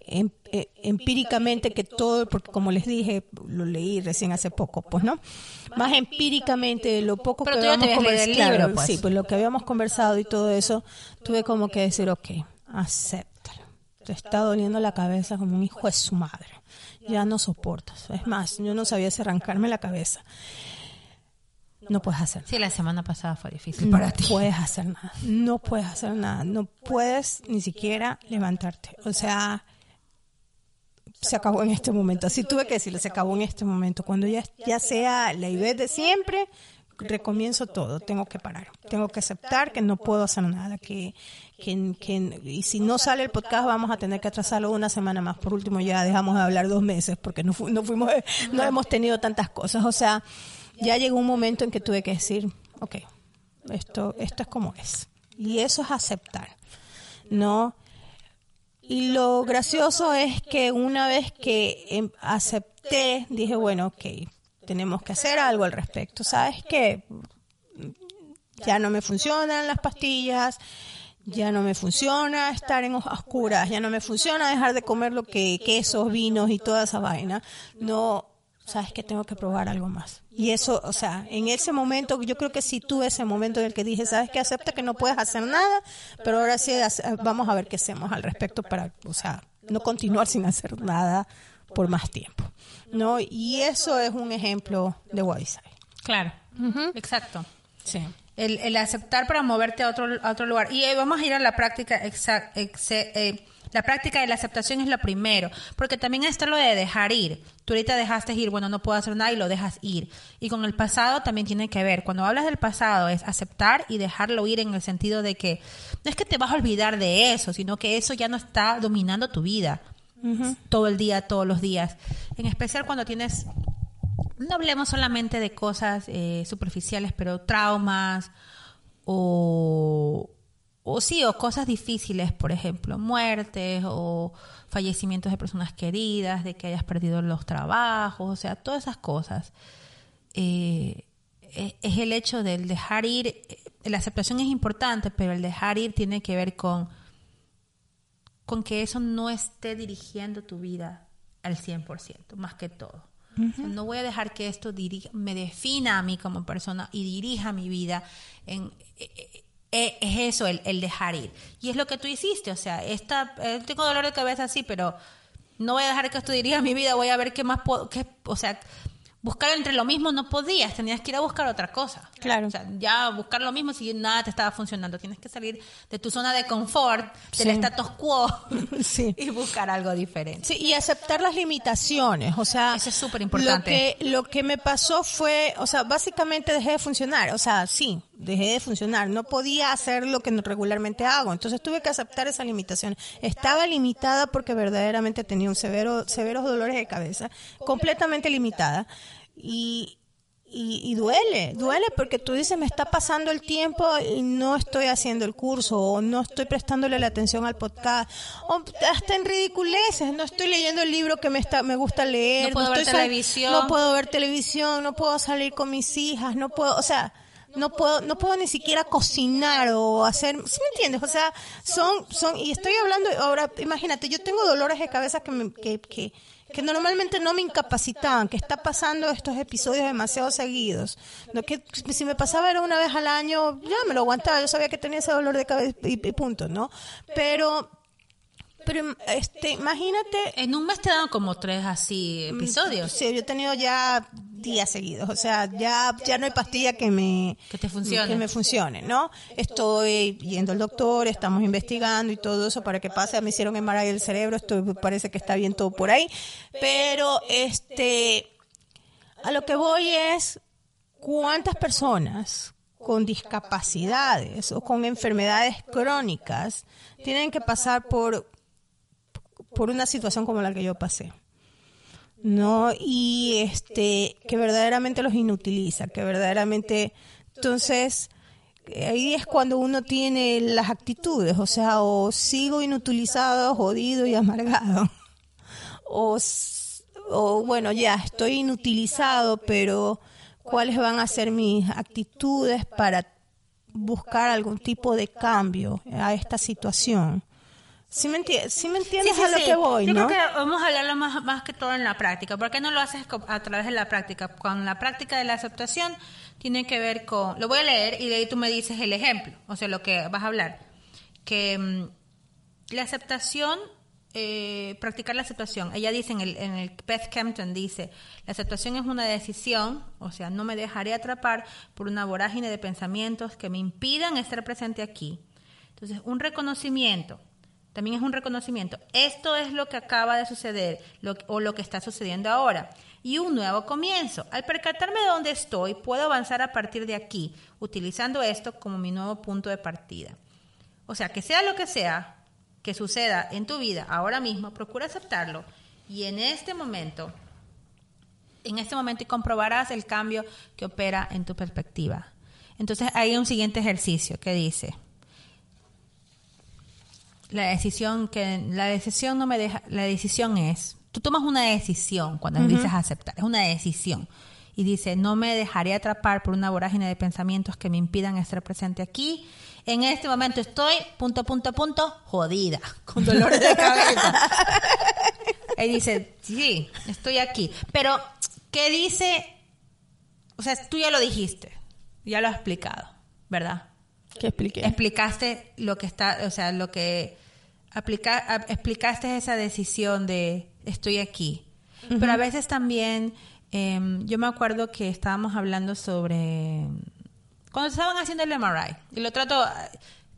empíricamente que todo porque como les dije lo leí recién hace poco pues no más empíricamente lo poco que habíamos conversado pues. sí pues lo que habíamos conversado y todo eso tuve como que decir ok acéptalo te está doliendo la cabeza como un hijo de su madre ya no soportas es más yo no sabía si arrancarme la cabeza no puedes hacer nada. Sí, la semana pasada fue difícil para ti. No puedes hacer nada. No puedes hacer nada. No puedes ni siquiera levantarte. O sea, se acabó en este momento. Así tuve que decirlo, se acabó en este momento. Cuando ya, ya sea la idea de siempre, recomienzo todo. Tengo que parar. Tengo que aceptar que no puedo hacer nada. Que, que, que, y si no sale el podcast, vamos a tener que atrasarlo una semana más. Por último, ya dejamos de hablar dos meses porque no, no fuimos, no hemos tenido tantas cosas. O sea, ya llegó un momento en que tuve que decir, ok, esto, esto es como es. Y eso es aceptar, ¿no? Lo gracioso es que una vez que em, acepté, dije, bueno, ok, tenemos que hacer algo al respecto. ¿Sabes qué? Ya no me funcionan las pastillas, ya no me funciona estar en oscuras, ya no me funciona dejar de comer lo que quesos, vinos y toda esa vaina. No, sabes que tengo que probar algo más. Y eso, o sea, en ese momento, yo creo que sí tuve ese momento en el que dije, sabes que acepta que no puedes hacer nada, pero ahora sí vamos a ver qué hacemos al respecto para, o sea, no continuar sin hacer nada por más tiempo. ¿No? Y eso es un ejemplo de Wadisai. Claro, exacto. Sí. El, aceptar para moverte a otro, otro lugar. Y eh, vamos a ir a la práctica exacta. Eh, la práctica de la aceptación es lo primero, porque también está lo de dejar ir. Tú ahorita dejaste ir, bueno, no puedo hacer nada y lo dejas ir. Y con el pasado también tiene que ver. Cuando hablas del pasado es aceptar y dejarlo ir en el sentido de que no es que te vas a olvidar de eso, sino que eso ya no está dominando tu vida todo el día, todos los días. En especial cuando tienes, no hablemos solamente de cosas eh, superficiales, pero traumas o o sí, o cosas difíciles, por ejemplo, muertes o fallecimientos de personas queridas, de que hayas perdido los trabajos, o sea, todas esas cosas. Eh, e, es el hecho del dejar ir, eh, la aceptación es importante, pero el dejar ir tiene que ver con, con que eso no esté dirigiendo tu vida al 100%, más que todo. no voy a dejar que esto me defina a mí como persona y dirija mi vida en, eh, es eso, el, el, dejar ir. Y es lo que tú hiciste, o sea, esta, eh, tengo dolor de cabeza, sí, pero no voy a dejar que esto dirija mi vida, voy a ver qué más puedo, qué, o sea, buscar entre lo mismo no podías, tenías que ir a buscar otra cosa. Claro. O sea, ya buscar lo mismo si nada te estaba funcionando. Tienes que salir de tu zona de confort, del status quo y buscar algo diferente. Sí, y aceptar las limitaciones. O sea, eso es súper importante. Lo que, lo que me pasó fue, o sea, básicamente dejé de funcionar. O sea, sí, dejé de funcionar. No podía hacer lo que regularmente hago. Entonces tuve que aceptar esa limitación. Estaba limitada porque verdaderamente tenía un severo, severos dolores de cabeza, completamente limitada y, y, duele, duele porque tú dices, me está pasando el tiempo y no estoy haciendo el curso o no estoy prestándole la atención al podcast o hasta en ridiculeces, no estoy leyendo el libro que me, está, me gusta leer. No puedo ver televisión. No puedo ver televisión, no puedo salir con mis hijas, no puedo, o sea, no puedo no puedo ni siquiera cocinar o hacer ¿sí me entiendes? o sea son son y estoy hablando ahora imagínate yo tengo dolores de cabeza que me, que, que que normalmente no me incapacitaban, que está pasando estos episodios demasiado seguidos. Lo que si me pasaba era una vez al año, ya me lo aguantaba, yo sabía que tenía ese dolor de cabeza y punto, ¿no? Pero pero este, imagínate. En un mes te dan como tres así episodios. Sí, yo he tenido ya días seguidos. O sea, ya, ya no hay pastilla que me, que te funcione. Que me funcione, ¿no? Estoy yendo al doctor, estamos investigando y todo eso para que pase. Me hicieron MRI del cerebro, esto parece que está bien todo por ahí. Pero, este, a lo que voy es, ¿cuántas personas con discapacidades o con enfermedades crónicas tienen que pasar por por una situación como la que yo pasé. ¿No? Y este, que verdaderamente los inutiliza, que verdaderamente, entonces, ahí es cuando uno tiene las actitudes, o sea, o sigo inutilizado, jodido y amargado, o, o bueno, ya estoy inutilizado, pero ¿cuáles van a ser mis actitudes para buscar algún tipo de cambio a esta situación? Sí me, entiendes, sí me entiendes a lo que voy, Yo creo que vamos a hablarlo más, más que todo en la práctica. ¿Por qué no lo haces a través de la práctica? Con la práctica de la aceptación tiene que ver con... Lo voy a leer y de ahí tú me dices el ejemplo, o sea, lo que vas a hablar. Que mm, la aceptación, eh, practicar la aceptación. Ella dice en el, en el Beth Campton, dice, la aceptación es una decisión, o sea, no me dejaré atrapar por una vorágine de pensamientos que me impidan estar presente aquí. Entonces, un reconocimiento también es un reconocimiento. Esto es lo que acaba de suceder o lo que está sucediendo ahora. Y un nuevo comienzo. Al percatarme de dónde estoy, puedo avanzar a partir de aquí, utilizando esto como mi nuevo punto de partida. O sea, que sea lo que sea que suceda en tu vida ahora mismo, procura aceptarlo y en este momento, en este momento comprobarás el cambio que opera en tu perspectiva. Entonces hay un siguiente ejercicio que dice, la decisión que la decisión no me deja la decisión es tú tomas una decisión cuando dices aceptar es una decisión. Y dice no me dejaré atrapar por una vorágine de pensamientos que me impidan estar presente aquí. En este momento estoy punto punto punto jodida con dolores de cabeza. Y dice sí estoy aquí. Pero qué dice o sea tú ya lo dijiste ya lo has explicado verdad ¿Qué expliqué? Explicaste lo que está, o sea, lo que aplica, explicaste esa decisión de estoy aquí. Pero a veces también, em, yo me acuerdo que estábamos hablando sobre cuando estaban haciendo el MRI, y lo trato,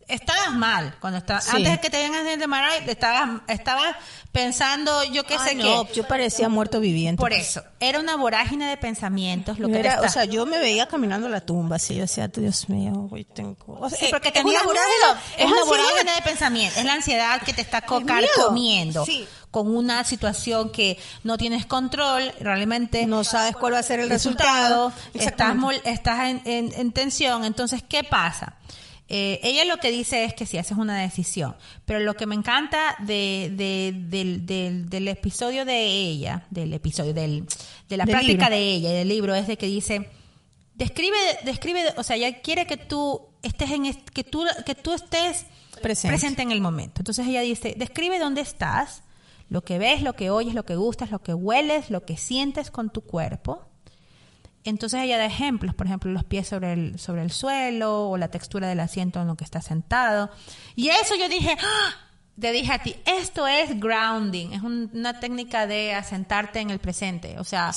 estabas mal cuando estabas, antes de que te haciendo el MRI, estabas, estabas pensando, yo qué sé no, yo parecía muerto viviente. Por eso, era una vorágine de pensamientos. Lo que era, o sea, yo me veía caminando a la tumba, así, yo decía, Dios mío, hoy tengo... sí, porque tenías una vorágine, es una vorágine de pensamiento, es la ansiedad que te está comiendo. Sí. con una situación que no tienes control, realmente no sabes cuál va a ser el resultado, estás, estás en, en, tensión, entonces, ¿qué pasa? Eh, ella lo que dice es que si haces una decisión, pero lo que me encanta de, del, del, episodio de ella, del episodio, del, de la práctica de ella y del libro, es de que dice, describe, describe, o sea, ella quiere que tú estés en, que tú, que tú estés presente en el momento. Entonces ella dice, describe dónde estás, lo que ves, lo que oyes, lo que gustas, lo que hueles, lo que sientes con tu cuerpo. Entonces ella da ejemplos, por ejemplo, los pies sobre el, sobre el suelo o la textura del asiento en lo que está sentado. Y eso yo dije, ¡Ah! te dije a ti, esto es grounding, es una técnica de asentarte en el presente. O sea,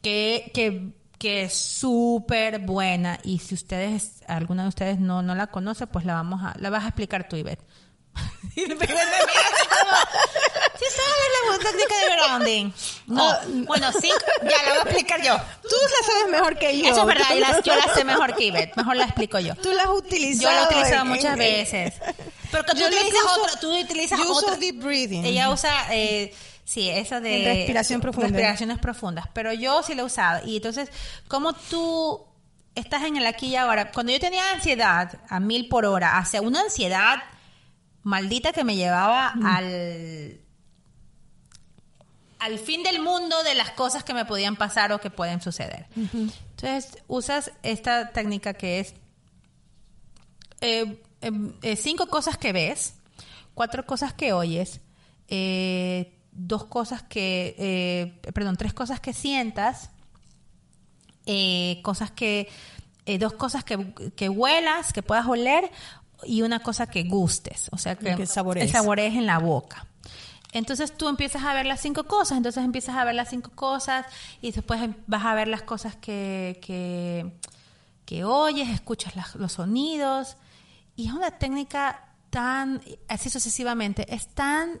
que, que, que es súper buena. Y si ustedes, alguna de ustedes no, no la conoce, pues la vamos a, la vas a explicar tú, Ivette. y me ¿Sí sabes la técnica de grounding? No. Ah, bueno, sí, ya la voy a explicar yo. Tú la sabes mejor que yo. Eso es verdad, yo la sé mejor que Ivette. Mejor la explico yo. Tú la has utilizado. Yo la he utilizado muchas veces. Pero tú utilizas otra. Tú utilizas yo otra. deep breathing. Ella usa... Eh, Sí, esa de respiración profunda. Respiraciones profundas. Pero yo sí la he usado. Y entonces, ¿cómo tú estás en el aquí y ahora? Cuando yo tenía ansiedad a mil por hora, hacia una ansiedad maldita que me llevaba al al fin del mundo de las cosas que me podían pasar o que pueden suceder. Entonces, usas esta técnica que es eh, em, eh, cinco cosas que ves, cuatro cosas que oyes, eh, dos cosas que, perdón, tres cosas que sientas, cosas que, dos cosas que, que huelas, que puedas oler, y una cosa que gustes, o sea, que, que saborees. en la boca. Entonces tú empiezas a ver las cinco cosas, entonces empiezas a ver las cinco cosas y después vas a ver las cosas que, que, que oyes, escuchas los sonidos y es una técnica tan, así sucesivamente, es tan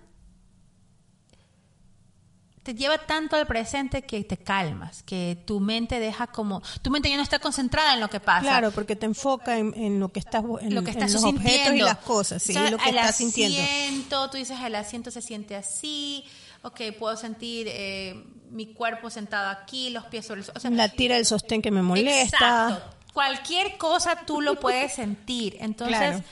te lleva tanto al presente que te calmas, que tu mente deja como, tu mente ya no está concentrada en lo que pasa. Claro, porque te enfoca en, lo que estás, en, lo que estás los objetos y las cosas, sí, lo que el estás asiento, Tú dices, el asiento se siente así, ok, puedo sentir eh, mi cuerpo sentado aquí, los pies sobre el... O la tira del sostén que me molesta. Exacto. Cualquier cosa tú lo puedes sentir. Entonces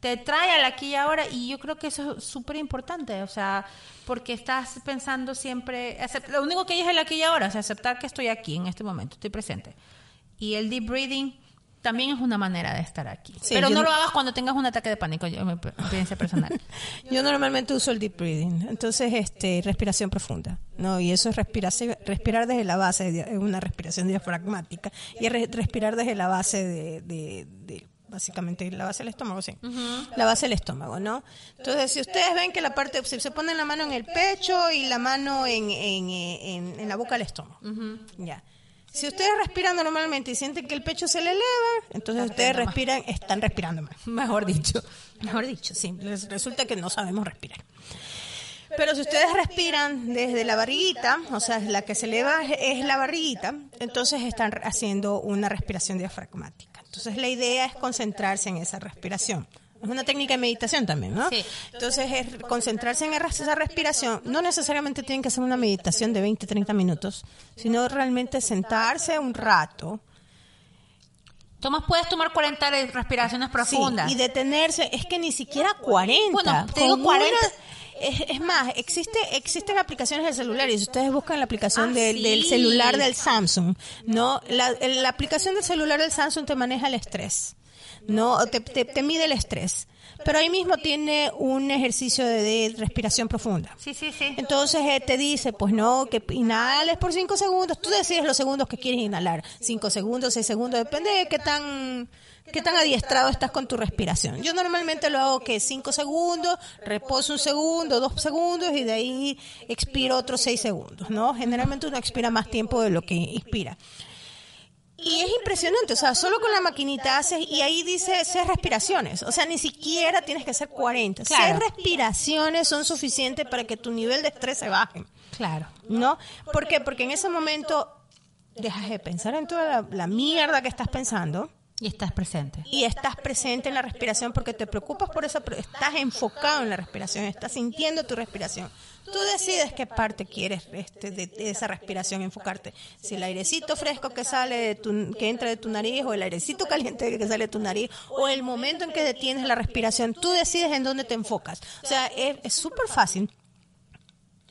te trae al aquí y ahora y yo creo que eso es súper importante, o sea, porque estás pensando siempre, lo único que hay es el aquí y ahora, o sea, aceptar que estoy aquí en este momento, estoy presente. Y el deep breathing también es una manera de estar aquí. Pero no lo hagas cuando tengas un ataque de pánico, yo, mi experiencia personal. yo normalmente uso el deep breathing, entonces este respiración profunda, ¿no? Y eso es respirar, respirar desde la base, es una respiración diafragmática, y es respirar desde la base de, de básicamente la base del estómago, sí. La base del estómago, ¿no? Entonces, si ustedes ven que la parte, se, se ponen la mano en el pecho y la mano en, en, en, la boca del estómago, ya. Si ustedes respiran normalmente y sienten que el pecho se le eleva, entonces ustedes respiran, están respirando más. Mejor dicho. Mejor dicho, sí. resulta que no sabemos respirar. Pero si ustedes respiran desde la barriguita, o sea, la que se eleva es la barriguita, entonces están haciendo una respiración diafragmática. Entonces la idea es concentrarse en esa respiración. Es una técnica de meditación también, ¿no? Sí. Entonces es concentrarse en esa respiración. No necesariamente tienen que hacer una meditación de 20, 30 minutos, sino realmente sentarse un rato. Tomás, puedes tomar 40 respiraciones profundas. Sí, y detenerse. Es que ni siquiera 40. Bueno, tengo 40. Es, más, existe, existen aplicaciones del celular y si ustedes buscan la aplicación ah, del, celular del Samsung, ¿no? La, la, aplicación del celular del Samsung te maneja el estrés, ¿no? Te, te, mide el estrés. Pero ahí mismo tiene un ejercicio de, respiración profunda. Sí, sí, sí. Entonces eh, te dice, pues no, que inhales por cinco segundos. Tú decides los segundos que quieres inhalar. Cinco segundos, seis segundos, depende de qué tan ¿Qué tan adiestrado estás con tu respiración? Yo normalmente lo hago que 5 segundos, reposo un segundo, dos segundos y de ahí expiro otros 6 segundos, ¿no? Generalmente uno expira más tiempo de lo que inspira. Y es impresionante, o sea, solo con la maquinita haces y ahí dice seis respiraciones, o sea, ni siquiera tienes que hacer 40. Seis respiraciones son suficientes para que tu nivel de estrés se baje. Claro. ¿No? ¿Por qué? Porque en ese momento dejas de pensar en toda la, mierda que estás pensando. Y estás presente. Y estás presente en la respiración porque te preocupas por eso, pero estás enfocado en la respiración, estás sintiendo tu respiración. Tú decides qué parte quieres este, de, esa respiración enfocarte. Si el airecito fresco que sale de tu, que entra de tu nariz o el airecito caliente que sale de tu nariz o el momento en que detienes la respiración, tú decides en dónde te enfocas. O sea, es súper fácil.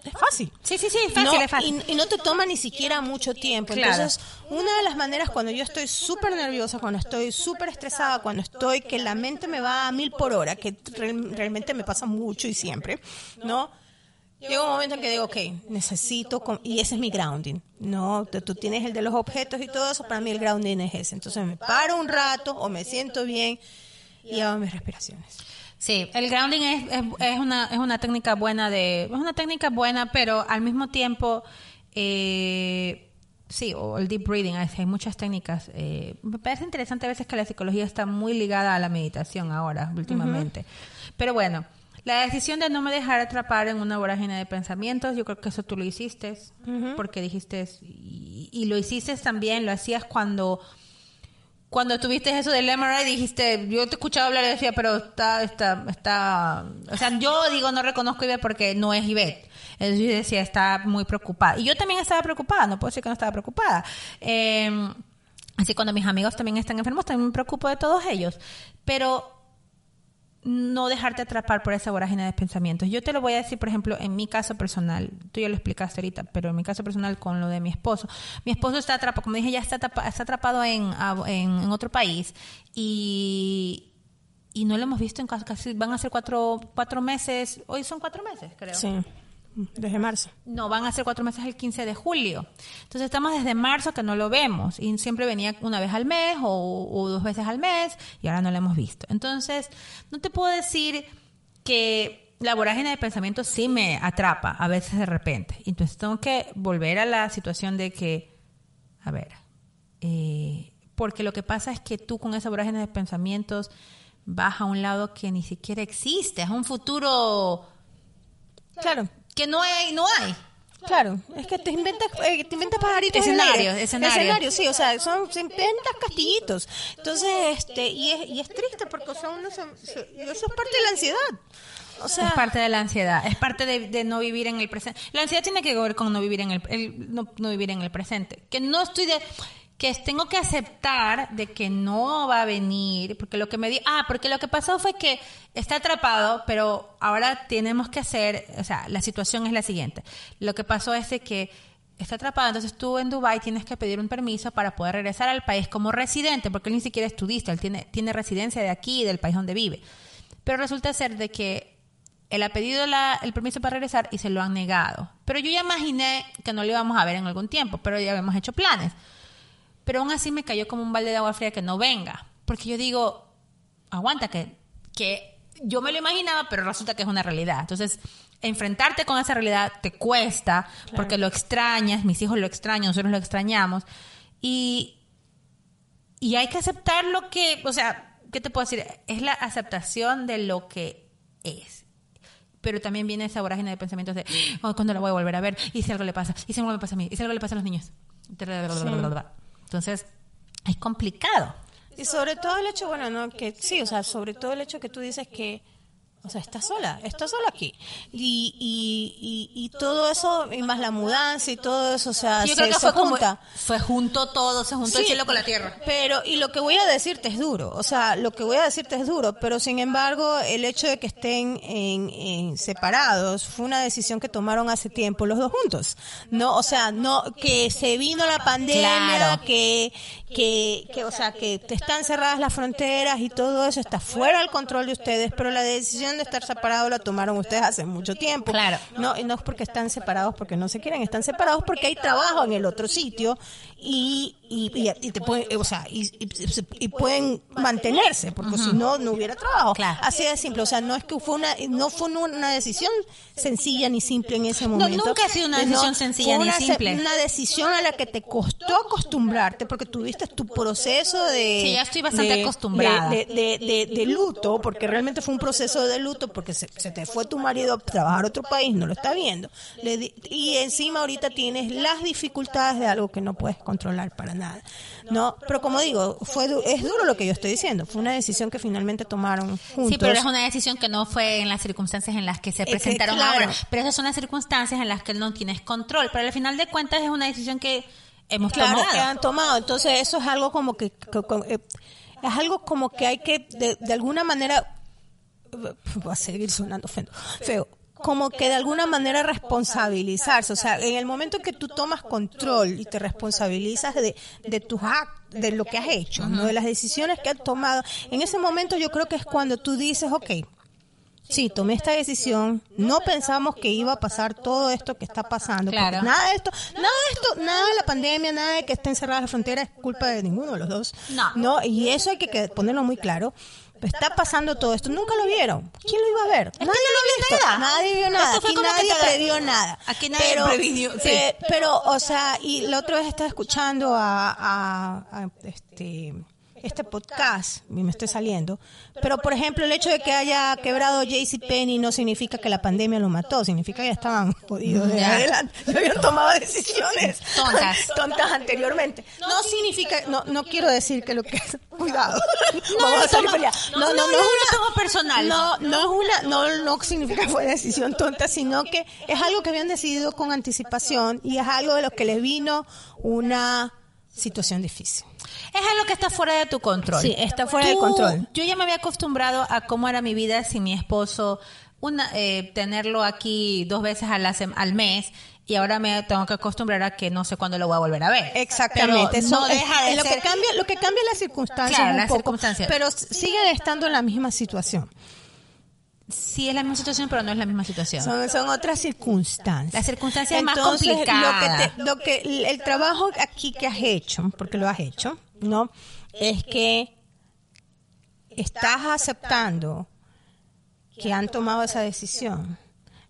Es fácil. Sí, sí, sí, es fácil, es fácil. Y, no te toma ni siquiera mucho tiempo. Entonces, una de las maneras cuando yo estoy súper nerviosa, cuando estoy súper estresada, cuando estoy que la mente me va a mil por hora, que realmente me pasa mucho y siempre, ¿no? Llega un momento en que digo, ok, necesito, y ese es mi grounding, ¿no? Tú tienes el de los objetos y todo eso, para mí el grounding es ese. Entonces me paro un rato o me siento bien y hago mis respiraciones. Sí, el grounding es, es, una, es una técnica buena de, es una técnica buena, pero al mismo tiempo, eh, sí, o el deep breathing, hay muchas técnicas. Eh, me parece interesante a veces que la psicología está muy ligada a la meditación ahora, últimamente. Pero bueno, la decisión de no me dejar atrapar en una vorágine de pensamientos, yo creo que eso tú lo hiciste, porque dijiste, y, lo hiciste también, lo hacías cuando cuando tuviste eso del MRI dijiste, yo te escuchaba hablar y decía, pero está, está, está, o sea, yo digo no reconozco Ivette porque no es Ivette. Entonces yo decía, está muy preocupada. Y yo también estaba preocupada, no puedo decir que no estaba preocupada. Eh, así cuando mis amigos también están enfermos, también me preocupo de todos ellos. Pero no dejarte atrapar por esa vorágine de pensamientos. Yo te lo voy a decir, por ejemplo, en mi caso personal, tú ya lo explicaste ahorita, pero en mi caso personal con lo de mi esposo. Mi esposo está atrapado, como dije, ya está, está atrapado en, otro país y, y no lo hemos visto en casi, van a ser cuatro, cuatro meses, hoy son cuatro meses, creo. Sí. Desde marzo. No, van a ser cuatro meses el 15 de julio. Entonces estamos desde marzo que no lo vemos. Y siempre venía una vez al mes o, dos veces al mes y ahora no lo hemos visto. Entonces, no te puedo decir que la vorágine de pensamiento sí me atrapa a veces de repente. Entonces tengo que volver a la situación de que, a ver, eh, porque lo que pasa es que tú con esa vorágine de pensamientos vas a un lado que ni siquiera existe, es un futuro... Claro que no hay, no hay. Claro, es que te inventas, eh, te inventas pajaritos escenarios, escenarios. Escenarios, sí, o sea, son, se inventas castillitos. Entonces, este, y es, y es triste porque, o sea, uno se, eso es parte de la ansiedad. O sea, es parte de la ansiedad, es parte de, de, no vivir en el presente. La ansiedad tiene que ver con no vivir en el, el no, no, vivir en el presente. Que no estoy de, que tengo que aceptar de que no va a venir, porque lo que me di, ah, porque lo que pasó fue que está atrapado, pero ahora tenemos que hacer, o sea, la situación es la siguiente. Lo que pasó es de que está atrapado, entonces tú en Dubai tienes que pedir un permiso para poder regresar al país como residente, porque él ni siquiera es turista, él tiene, tiene residencia de aquí, del país donde vive. Pero resulta ser de que él ha pedido el permiso para regresar y se lo han negado. Pero yo ya imaginé que no lo íbamos a ver en algún tiempo, pero ya habíamos hecho planes. Pero aún así me cayó como un balde de agua fría que no venga. Porque yo digo, aguanta, que, que yo me lo imaginaba, pero resulta que es una realidad. Entonces, enfrentarte con esa realidad te cuesta, porque lo extrañas, mis hijos lo extrañan, nosotros lo extrañamos. Y, y hay que aceptar lo que, o sea, ¿qué te puedo decir? Es la aceptación de lo que es pero también viene esa vorágine de pensamientos de oh, ¿cuándo la voy a volver a ver? ¿Y si algo le pasa? ¿Y si algo le pasa a mí? ¿Y si algo le pasa a los niños? Entonces, es complicado. Y sobre todo el hecho, bueno, no, que sí, o sea, sobre todo el hecho que tú dices que o sea, está sola, está sola aquí. Y, y, y, todo eso, y más la mudanza y todo eso, o sea, se, creo que fue junta. fue junto todo, se juntó el cielo con la tierra. Pero, y lo que voy a decirte es duro, o sea, lo que voy a decirte es duro, pero sin embargo, el hecho de que estén en, separados fue una decisión que tomaron hace tiempo los dos juntos. No, o sea, no, que se vino la pandemia, que, que, que, o sea, que están cerradas las fronteras y todo eso está fuera del control de ustedes, pero la decisión de estar separados la tomaron ustedes hace mucho tiempo. Claro. No, no es porque están separados porque no se quieren, están separados porque hay trabajo en el otro sitio y, y, y, te pueden, o sea, y, y pueden mantenerse, porque si no, no hubiera trabajo. Así de simple, o sea, no es que fue una, no fue una decisión sencilla ni simple en ese momento. No, nunca ha sido una decisión sencilla ni simple. Una decisión a la que te costó acostumbrarte, porque tuviste tu proceso de... Sí, ya estoy bastante acostumbrada. De, de, de, luto, porque realmente fue un proceso de luto, porque se, te fue tu marido a trabajar a otro país, no lo está viendo. y encima ahorita tienes las dificultades de algo que no puedes controlar para nada. No, pero como digo, fue es duro lo que yo estoy diciendo. Fue una decisión que finalmente tomaron juntos. Sí, pero es una decisión que no fue en las circunstancias en las que se presentaron ahora. Pero esas son las circunstancias en las que no tienes control. Pero al final de cuentas es una decisión que hemos tomado. que han tomado. Entonces eso es algo como que, eh, es algo como que hay que de, de alguna manera va a seguir sonando feo, feo como que de alguna manera responsabilizarse. O sea, en el momento que tú tomas control y te responsabilizas de, de tus actos, de lo que has hecho, ¿no? de las decisiones que has tomado, en ese momento yo creo que es cuando tú dices, ok, sí, tomé esta decisión, no pensamos que iba a pasar todo esto que está pasando. Claro. Nada de esto, nada de esto, nada de la pandemia, nada de que estén cerradas las fronteras es culpa de ninguno de los dos. No. ¿no? Y eso hay que ponerlo muy claro está pasando todo esto. Nunca lo vieron. ¿Quién lo iba a ver? nadie lo vio nada. Nadie vio nada. Aquí nadie previó nada. Aquí nadie pero, previnió. Sí. pero, o sea, y la otra vez estaba escuchando a, a, a este este podcast y me estoy saliendo. Pero, por ejemplo, el hecho de que haya quebrado Penny no significa que la pandemia lo mató, significa que ya estaban jodidos de adelante. habían tomado decisiones tontas. tontas anteriormente. No significa, no, no quiero decir que lo que es, cuidado. No, Vamos a salir no, no, no, no, es una, personal. No, no es una, no, no significa que fue decisión tonta, sino que es algo que habían decidido con anticipación y es algo de lo que les vino una situación difícil. Es algo que está fuera de tu control. Sí, está fuera de control. Yo ya me había acostumbrado a cómo era mi vida sin mi esposo, una, eh, tenerlo aquí dos veces al, al mes y ahora me tengo que acostumbrar a que no sé cuándo lo voy a volver a ver. Exactamente. No deja de lo que cambia, lo que cambia es la circunstancia claro, las circunstancias. pero sigue estando en la misma situación. Sí, es la misma situación, pero no es la misma situación. Son, son otras circunstancias. La circunstancia es más complicada. Lo que, lo que el trabajo aquí que has hecho, porque lo has hecho, ¿no? Es que estás aceptando que han tomado esa decisión.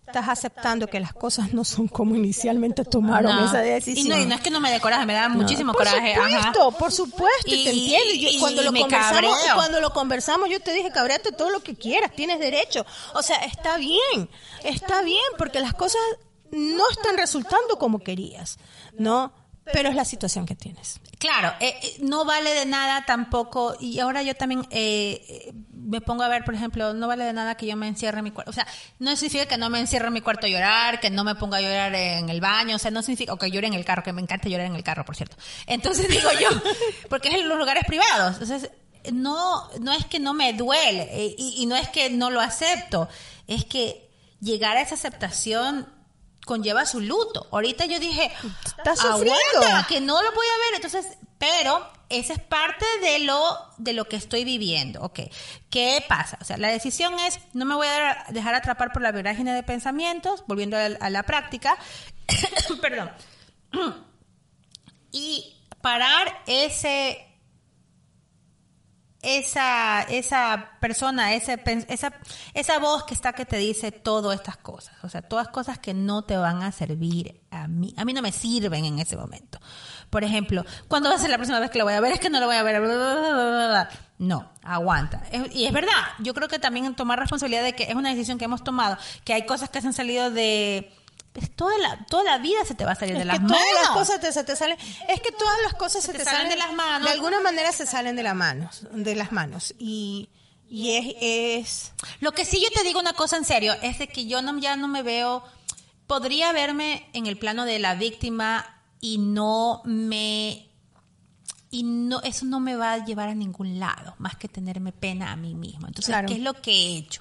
Estás aceptando que las cosas no son como inicialmente tomaron esa decisión. Y no, es que no me dé coraje, me da muchísimo coraje. Por supuesto, por supuesto, y, te entiendo. Y, cuando, lo conversamos, cuando lo conversamos, yo te dije, cabreate todo lo que quieras, tienes derecho. O sea, está bien, está bien, porque las cosas no están resultando como querías, ¿no? pero es la situación que tienes. Claro, eh, eh, no vale de nada tampoco, y ahora yo también eh, me pongo a ver, por ejemplo, no vale de nada que yo me encierre en mi cuarto, o sea, no significa que no me encierre en mi cuarto a llorar, que no me ponga a llorar en el baño, o sea, no significa, o que llore en el carro, que me encanta llorar en el carro, por cierto. Entonces digo yo, porque es en los lugares privados, entonces no, no es que no me duele, y, y no es que no lo acepto, es que llegar a esa aceptación conlleva su luto. Ahorita yo dije, ¿estás sufriendo? que no lo voy a ver. Entonces, pero esa es parte de lo de lo que estoy viviendo. Ok, ¿qué pasa? O sea, la decisión es no me voy a dejar atrapar por la vorágine de pensamientos, volviendo a la práctica. Perdón. y parar ese esa, esa persona, ese, esa, esa voz que está que te dice todas estas cosas. O sea, todas cosas que no te van a servir a mí. A mí no me sirven en ese momento. Por ejemplo, ¿cuándo va a ser la próxima vez que lo voy a ver? Es que no lo voy a ver. no, aguanta. y es verdad, yo creo que también tomar responsabilidad de que es una decisión que hemos tomado, que hay cosas que se han salido de toda la, toda la vida se te va a salir de las manos. Todas las cosas se te salen, es que todas las cosas se, te, salen, de las manos. De alguna manera se salen de las manos, de las manos. Y, y es, es, Lo que sí yo te digo una cosa en serio, es de que yo no, ya no me veo, podría verme en el plano de la víctima y no me y no eso no me va a llevar a ningún lado más que tenerme pena a mí mismo entonces qué es lo que he hecho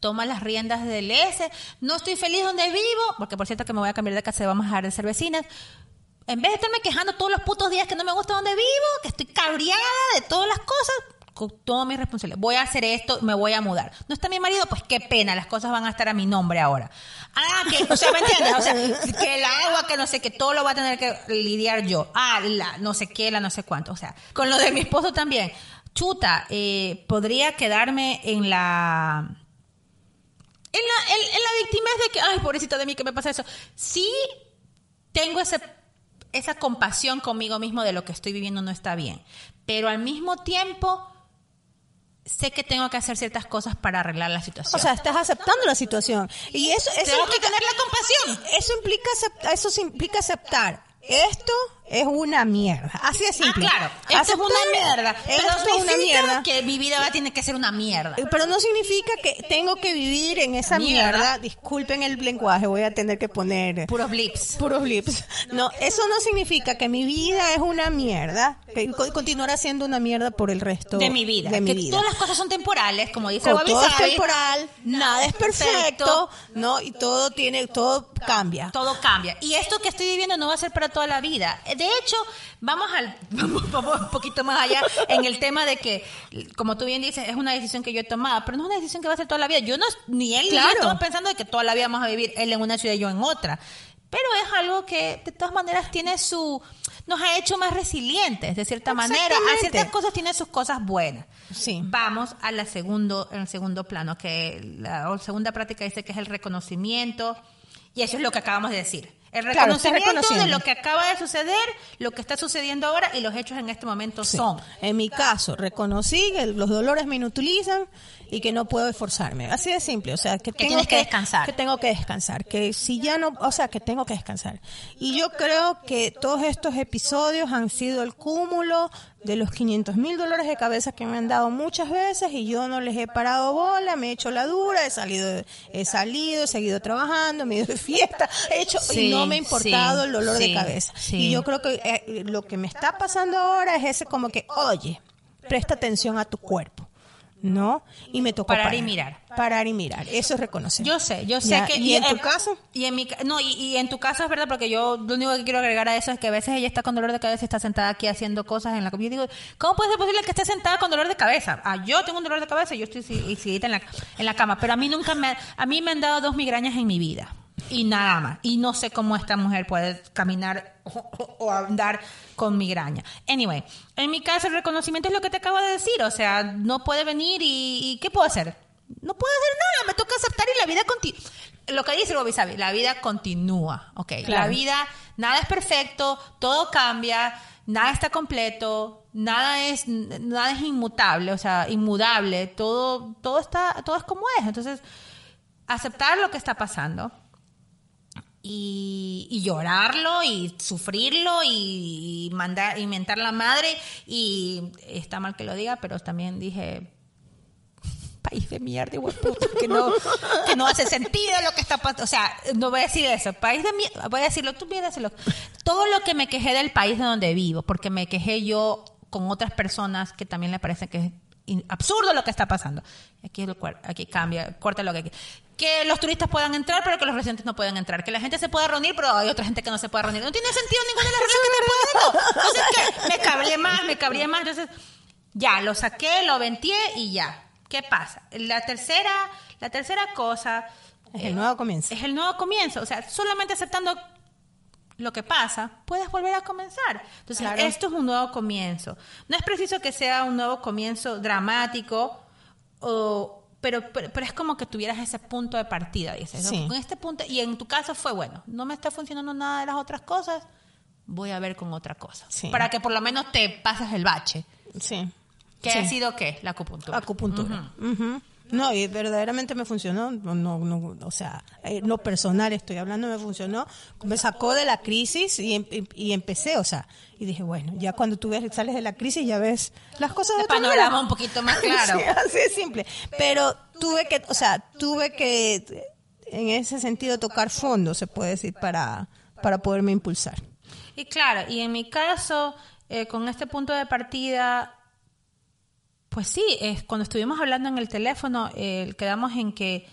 toma las riendas del S. No estoy feliz donde vivo, porque por cierto que me voy a cambiar de casa y vamos a dejar de ser vecinas. En vez de estarme quejando todos los putos días que no me gusta donde vivo, que estoy cabreada de todas las cosas, toda mi responsabilidad. Voy a hacer esto, me voy a mudar. No está mi marido, pues qué pena, las cosas van a estar a mi nombre ahora. Ah, que, o sea, ¿me entiendes? O sea, que el agua, que no sé, que todo lo va a tener que lidiar yo. Ah, la no sé qué, la no sé cuánto. O sea, con lo de mi esposo también. Chuta, eh, podría quedarme en la en la, en, la víctima de que, ay, pobrecito de mí, que me pasa eso. Sí tengo ese, esa compasión conmigo mismo de lo que estoy viviendo no está bien, pero al mismo tiempo sé que tengo que hacer ciertas cosas para arreglar la situación. O sea, estás aceptando la situación. Y eso, eso tengo que tener la compasión. Eso implica, eso implica aceptar esto es una mierda. Así de simple. Ah, claro. Esto es una mierda. Esto es una mierda. que mi vida va a tener que ser una mierda. Pero no significa que tengo que vivir en esa mierda. Disculpen el lenguaje, voy a tener que poner... Puros blips. Puros blips. No, eso no significa que mi vida es una mierda, que continuará siendo una mierda por el resto de mi vida. De mi que vida. todas las cosas son temporales, como dice Todo es temporal, nada es perfecto, ¿no? Y todo tiene, todo cambia. Todo cambia. Y esto que estoy viviendo no va a ser para toda la vida. De hecho, vamos al vamos, un poquito más allá en el tema de que, como tú bien dices, es una decisión que yo he tomado, pero no es una decisión que va a ser toda la vida. Yo no, ni él ni yo estamos pensando de que toda la vida vamos a vivir él en una ciudad y yo en otra. Pero es algo que de todas maneras tiene su nos ha hecho más resilientes de cierta manera. A ciertas cosas tiene sus cosas buenas. Sí. Vamos a la segundo, el segundo plano, que la segunda práctica dice que es el reconocimiento y eso es lo que acabamos de decir. El reconocimiento de lo que acaba de suceder, lo que está sucediendo ahora y los hechos en este momento son. En mi caso, reconocí que los dolores me inutilizan y que no puedo esforzarme. Así de simple, o sea, que, tengo tienes que, descansar. Que tengo que descansar, que si ya no, o sea, que tengo que descansar. Y yo creo que todos estos episodios han sido el cúmulo de los 500 mil dólares de cabeza que me han dado muchas veces y yo no les he parado bola, me he hecho la dura, he salido, he salido, he seguido trabajando, me he ido de fiesta, he hecho y no me ha importado el dolor de cabeza. Y yo creo que eh, lo que me está pasando ahora es ese como que, oye, presta atención a tu cuerpo. ¿No? Y me tocó parar, y mirar. Parar y mirar, eso es reconocer. Yo sé, yo sé que... ¿Y, en tu caso? Y en mi, no, y, en tu caso es verdad, porque yo lo único que quiero agregar a eso es que a veces ella está con dolor de cabeza y está sentada aquí haciendo cosas en la comida. digo, ¿cómo puede ser posible que esté sentada con dolor de cabeza? Ah, yo tengo un dolor de cabeza y yo estoy en la, en la cama, pero a mí nunca me... A mí me han dado dos migrañas en mi vida y nada más. Y no sé cómo esta mujer puede caminar o, andar con migraña. Anyway, en mi caso el reconocimiento es lo que te acabo de decir. O sea, no puede venir y, ¿qué puedo hacer? No puedo hacer nada, me toca aceptar y la vida continúa. Lo que dice Bobby Sabi, la vida continúa, ¿ok? La vida, nada es perfecto, todo cambia, nada está completo, nada es, nada es inmutable, o sea, inmudable, todo, todo está, todo es como es. Entonces, aceptar lo que está pasando, y, llorarlo y sufrirlo y, mandar inventar la madre. Y está mal que lo diga pero también dije país de mierda que no que no hace sentido lo que está pasando o sea no voy a decir eso país de mierda voy a decirlo tú decirlo todo lo que me quejé del país de donde vivo porque me quejé yo con otras personas que también le parece que es absurdo lo que está pasando. Aquí aquí cambia corta lo que que los turistas puedan entrar, pero que los residentes no puedan entrar. Que la gente se pueda reunir, pero hay otra gente que no se puede reunir. No tiene sentido ninguna de las reglas que me Entonces, ¿qué? Me cabré más, me cabré más. Entonces, ya, lo saqué, lo venté y ya. ¿Qué pasa? La tercera, la tercera cosa... Es el nuevo comienzo. Es el nuevo comienzo. O sea, solamente aceptando lo que pasa, puedes volver a comenzar. Entonces, esto es un nuevo comienzo. No es preciso que sea un nuevo comienzo dramático o pero, pero, es como que tuvieras ese punto de partida, dices. Con este punto, y en tu caso fue, bueno, no me está funcionando nada de las otras cosas, voy a ver con otra cosa. Para que por lo menos te pases el bache. Sí. ¿Qué ha sido qué? La acupuntura. Acupuntura. No, y verdaderamente me funcionó, no, no, o sea, eh, no personal estoy hablando, me funcionó, me sacó de la crisis y, em, y, empecé, o sea, y dije, bueno, ya cuando tú ves, sales de la crisis ya ves las cosas de, de panorama un poquito más claro. así de simple. Pero tuve que, o sea, tuve que, en ese sentido, tocar fondo, se puede decir, para, para poderme impulsar. Y claro, y en mi caso, eh, con este punto de partida, pues sí, es, cuando estuvimos hablando en el teléfono, eh, quedamos en que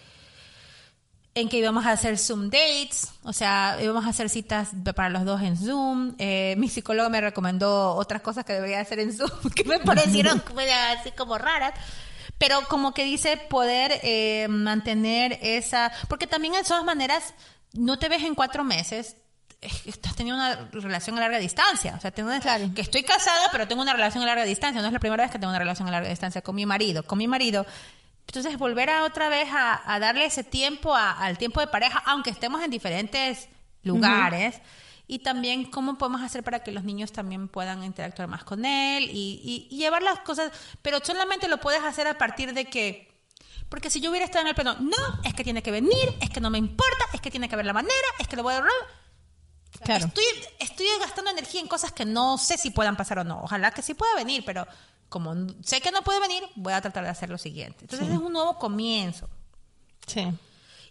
en que íbamos a hacer Zoom dates, o sea, íbamos a hacer citas para los dos en Zoom. Eh, mi psicólogo me recomendó otras cosas que debería hacer en Zoom que me parecieron así como raras. Pero como que dice poder eh, mantener esa... Porque también de todas maneras no te ves en cuatro meses, estás teniendo una relación a larga distancia. O sea, tengo claro. que estoy casada, pero tengo una relación a larga distancia. No es la primera vez que tengo una relación a larga distancia con mi marido. Con mi marido. Entonces, volver a otra vez a, darle ese tiempo al tiempo de pareja, aunque estemos en diferentes lugares. Y también cómo podemos hacer para que los niños también puedan interactuar más con él y, y llevar las cosas. Pero solamente lo puedes hacer a partir de que porque si yo hubiera estado en el pleno, no, es que tiene que venir, es que no me importa, es que tiene que ver la manera, es que lo voy a... Claro. Estoy, estoy gastando energía en cosas que no sé si puedan pasar o no. Ojalá que sí pueda venir, pero como sé que no puede venir, voy a tratar de hacer lo siguiente. Entonces es un nuevo comienzo. Sí.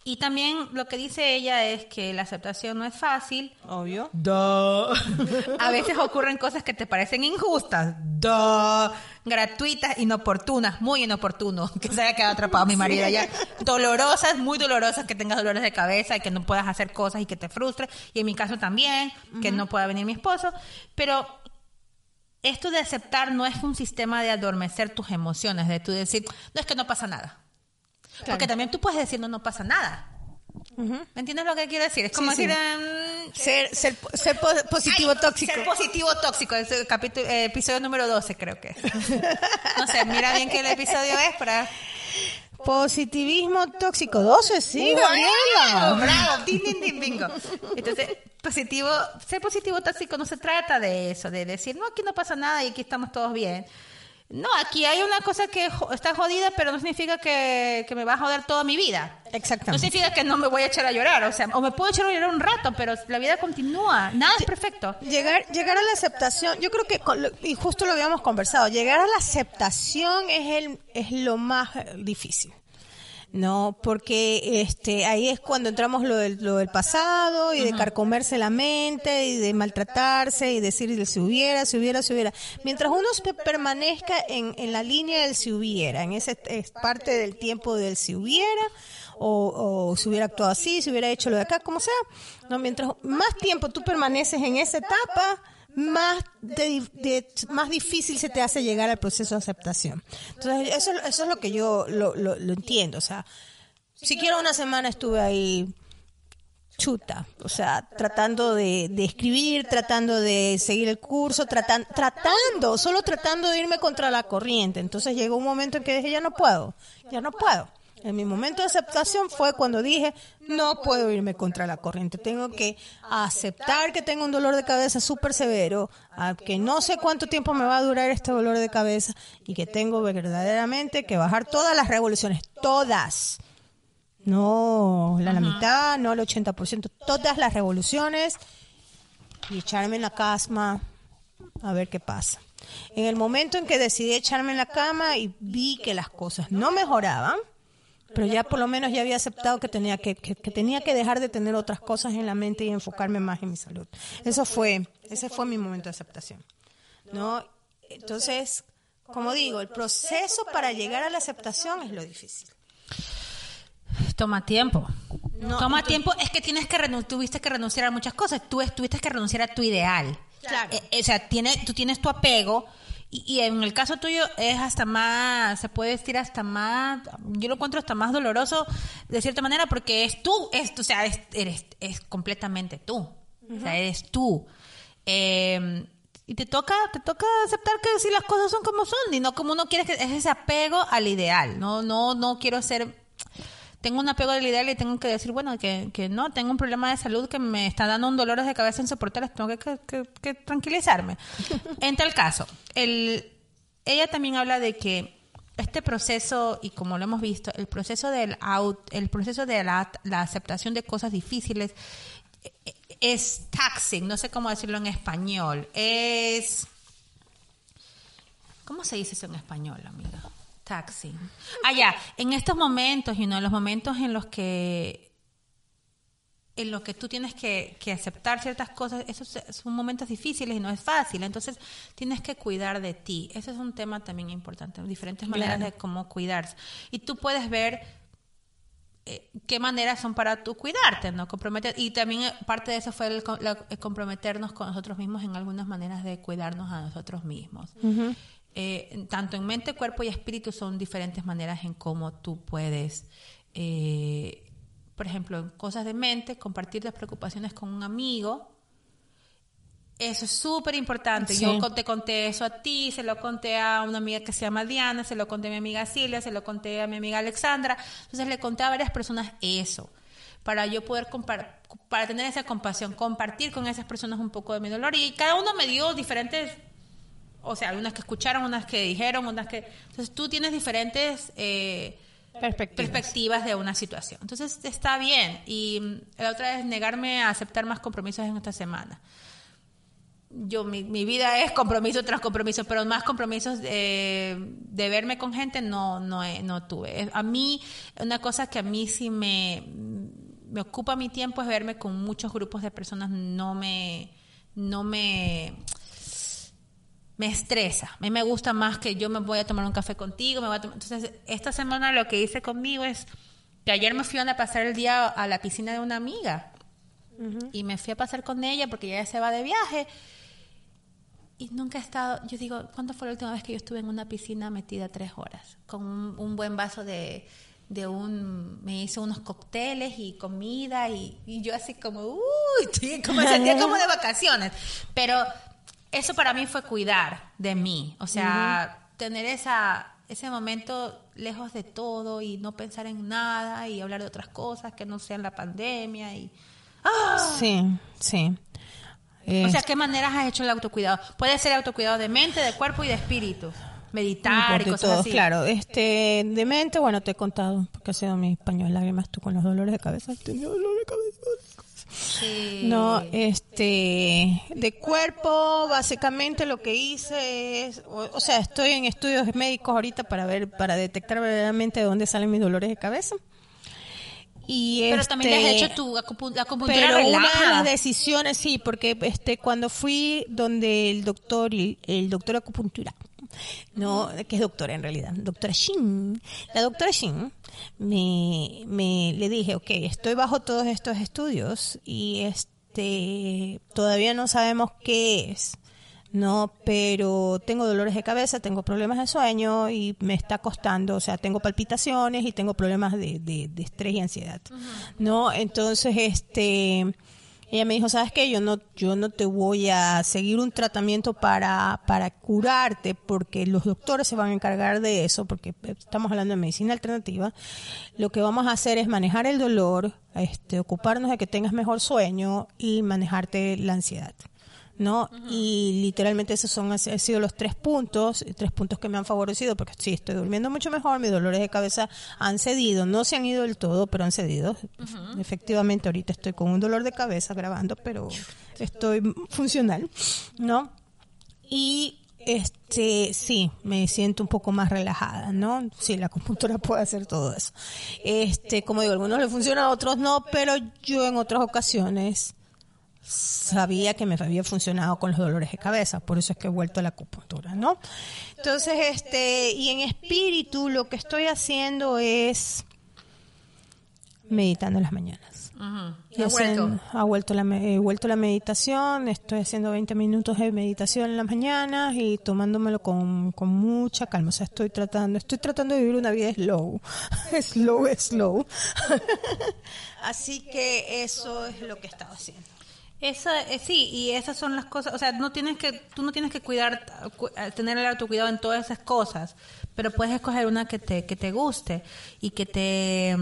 Y también lo que dice ella es que la aceptación no es fácil. Obvio. A veces ocurren cosas que te parecen injustas. Gratuitas, inoportunas, muy inoportuno. Que se haya quedado atrapado mi marido allá. Dolorosas, muy dolorosas, que tengas dolores de cabeza y que no puedas hacer cosas y que te frustres. Y en mi caso también, que no pueda venir mi esposo. Pero esto de aceptar no es un sistema de adormecer tus emociones, de tú decir, no es que no pasa nada. Porque también tú puedes decir, no, no pasa nada. ¿Me entiendes lo que quiero decir? Es como decir... Em, ser, ser, ser, positivo tóxico. Ser positivo tóxico, es el capítulo, eh, episodio número 12 creo que es. no sé, mira bien qué el episodio es para... Positivismo tóxico 12, sí, Gabriela. Bravo, ding, ding, ding, bingo. Entonces, positivo, ser positivo tóxico no se trata de eso, de decir, no, aquí no pasa nada y aquí estamos todos bien. No, aquí hay una cosa que está jodida, pero no significa que, me va a joder toda mi vida. Exactamente. No significa que no me voy a echar a llorar, o sea, o me puedo echar a llorar un rato, pero la vida continúa, nada es perfecto. Llegar, llegar a la aceptación, yo creo que, y justo lo habíamos conversado, llegar a la aceptación es, el, es lo más difícil. No, porque este ahí es cuando entramos lo del, lo del pasado y de carcomerse la mente y de maltratarse y decir si hubiera, si hubiera, si hubiera. Mientras uno permanezca en, en la línea del si hubiera, en ese es parte del tiempo del si hubiera, o, o si hubiera actuado así, si hubiera hecho lo de acá, como sea. No, mientras más tiempo tú permaneces en esa etapa, más, de, más difícil se te hace llegar al proceso de aceptación. Entonces, eso, eso es lo que yo lo, lo, entiendo. O sea, siquiera una semana estuve ahí chuta, o sea, tratando de, de escribir, tratando de seguir el curso, tratan, tratando, solo tratando de irme contra la corriente. Entonces llegó un momento en que dije, ya no puedo, ya no puedo. En mi momento de aceptación fue cuando dije, no puedo irme contra la corriente, tengo que aceptar que tengo un dolor de cabeza súper severo, que no sé cuánto tiempo me va a durar este dolor de cabeza y que tengo verdaderamente que bajar todas las revoluciones, todas. No la, la mitad, no el 80%, todas las revoluciones y echarme en la casma a ver qué pasa. En el momento en que decidí echarme en la cama y vi que las cosas no mejoraban, pero ya por lo menos ya había aceptado que tenía que, que, tenía que dejar de tener otras cosas en la mente y enfocarme más en mi salud. Eso fue, ese fue mi momento de aceptación. ¿No? Entonces, como digo, el proceso para llegar a la aceptación es lo difícil. Toma tiempo. Toma tiempo, es que tienes que tuviste que renunciar a muchas cosas. Tú tuviste que renunciar a tu ideal. Claro. Eh, o sea, tiene, tú tienes tu apego y, en el caso tuyo es hasta más, se puede decir hasta más, yo lo encuentro hasta más doloroso de cierta manera porque es tú, es, o sea, es, eres, es completamente tú. O sea, eres tú. Em, y te toca, te toca aceptar que si las cosas son como son y no como uno quiere que es ese apego al ideal. No, no, no quiero ser tengo un apego del ideal y tengo que decir, bueno, que, que, no, tengo un problema de salud que me está dando un dolor de cabeza insoportable, tengo que, que, tranquilizarme. en tal caso, el, ella también habla de que este proceso, y como lo hemos visto, el proceso del out, el proceso de la, la aceptación de cosas difíciles eh, es taxing, no sé cómo decirlo en español, es... ¿Cómo se dice eso en español, amiga? Taxi. Ah, ya. En estos momentos, y uno de los momentos en los que en los que tú tienes que, aceptar ciertas cosas, esos son momentos difíciles y no es fácil. Entonces, tienes que cuidar de ti. Ese es un tema también importante, diferentes maneras de cómo cuidarse. Y tú puedes ver eh, qué maneras son para tú cuidarte, ¿no? Comprometer, y también eh, parte de eso fue el, comprometernos con nosotros mismos en algunas maneras de cuidarnos a nosotros mismos. Eh, tanto en mente, cuerpo y espíritu son diferentes maneras en cómo tú puedes, por ejemplo, en cosas de mente, compartir las preocupaciones con un amigo eso es súper importante. Yo te conté eso a ti, se lo conté a una amiga que se llama Diana, se lo conté a mi amiga Silvia, se lo conté a mi amiga Alexandra. Entonces le conté a varias personas eso, para yo poder para tener esa compasión, compartir con esas personas un poco de mi dolor. Y cada uno me dio diferentes, o sea, algunas que escucharon, unas que dijeron, unas que... Entonces tú tienes diferentes... Eh, perspectivas. perspectivas. de una situación. Entonces está bien. Y la otra es negarme a aceptar más compromisos en esta semana yo mi, mi, vida es compromiso tras compromiso, pero más compromisos de, de verme con gente no, no, no tuve. A mí, una cosa que a mí sí me, me ocupa mi tiempo es verme con muchos grupos de personas, no me, no me, me estresa. A mí me gusta más que yo me voy a tomar un café contigo, me voy a entonces esta semana lo que hice conmigo es que ayer me fui a pasar el día a la piscina de una amiga. Y me fui a pasar con ella porque ella se va de viaje y nunca he estado, yo digo, ¿cuándo fue la última vez que yo estuve en una piscina metida tres horas? Con un, buen vaso de, de, un, me hizo unos cócteles y comida y, yo así como, uy, como sentía como de vacaciones. Pero eso para mí fue cuidar de mí, o sea, tener esa, ese momento lejos de todo y no pensar en nada y hablar de otras cosas que no sean la pandemia y... ¡ah! Sí, sí o sea, ¿qué maneras has hecho el autocuidado? Puede ser autocuidado de mente, de cuerpo y de espíritu. Meditar y cosas así. Claro, este, de mente, bueno, te he contado, porque ha sido mi pañuelo lágrimas tú con los dolores de cabeza. Tenía dolor de cabeza. Sí. No, este, de cuerpo, básicamente lo que hice es, o, sea, estoy en estudios médicos ahorita para ver, para detectar verdaderamente de dónde salen mis dolores de cabeza pero también has hecho este, tu acupuntura pero una de las decisiones sí porque este cuando fui donde el doctor el doctor acupuntura no que es doctora en realidad doctora Shin la doctora Shin me, me le dije ok estoy bajo todos estos estudios y este todavía no sabemos qué es no, pero tengo dolores de cabeza, tengo problemas de sueño y me está costando, o sea, tengo palpitaciones y tengo problemas de, de, estrés y ansiedad, ¿no? Entonces, este, ella me dijo, ¿sabes qué? Yo no, yo no te voy a seguir un tratamiento para, para curarte porque los doctores se van a encargar de eso, porque estamos hablando de medicina alternativa. Lo que vamos a hacer es manejar el dolor, este, ocuparnos de que tengas mejor sueño y manejarte la ansiedad. ¿No? Y literalmente esos son, han sido los tres puntos, tres puntos que me han favorecido, porque sí, estoy durmiendo mucho mejor, mis dolores de cabeza han cedido, no se han ido del todo, pero han cedido. Efectivamente, ahorita estoy con un dolor de cabeza grabando, pero estoy funcional, ¿no? Y este sí me siento un poco más relajada no sí la computadora puede hacer todo eso este como digo algunos le funciona a otros no pero yo en otras ocasiones sabía que me había funcionado con los dolores de cabeza, por eso es que he vuelto a la acupuntura, ¿no? Entonces, este, y en espíritu lo que estoy haciendo es meditando en las mañanas. ¿Ha vuelto? ha vuelto la, he vuelto la meditación, estoy haciendo 20 minutos de meditación en las mañanas y tomándomelo con, con mucha calma. O sea, estoy tratando, estoy tratando de vivir una vida slow, slow, slow. Así que eso es lo que he estado haciendo. Esa, eh, sí, y esas son las cosas, o sea, no tienes que, tú no tienes que cuidar, eh, tener el autocuidado en todas esas cosas, pero puedes escoger una que te, que te guste y que te,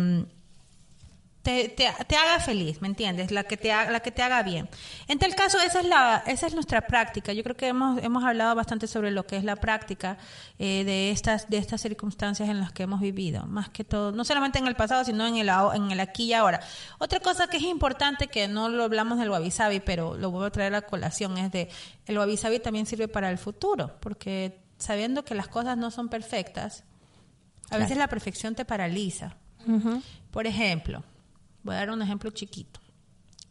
mm, te, te, haga feliz, ¿me entiendes? La que te haga, la que te haga bien. En tal caso, esa es la, esa es nuestra práctica. Yo creo que hemos, hemos hablado bastante sobre lo que es la práctica eh, de estas, de estas circunstancias en las que hemos vivido, más que todo, no solamente en el pasado, sino en el, en el aquí y ahora. Otra cosa que es importante, que no lo hablamos del wabi sabi, pero lo voy a traer a colación, es de el wabi sabi también sirve para el futuro, porque sabiendo que las cosas no son perfectas, a veces la perfección te paraliza. Por ejemplo, Voy a dar un ejemplo chiquito.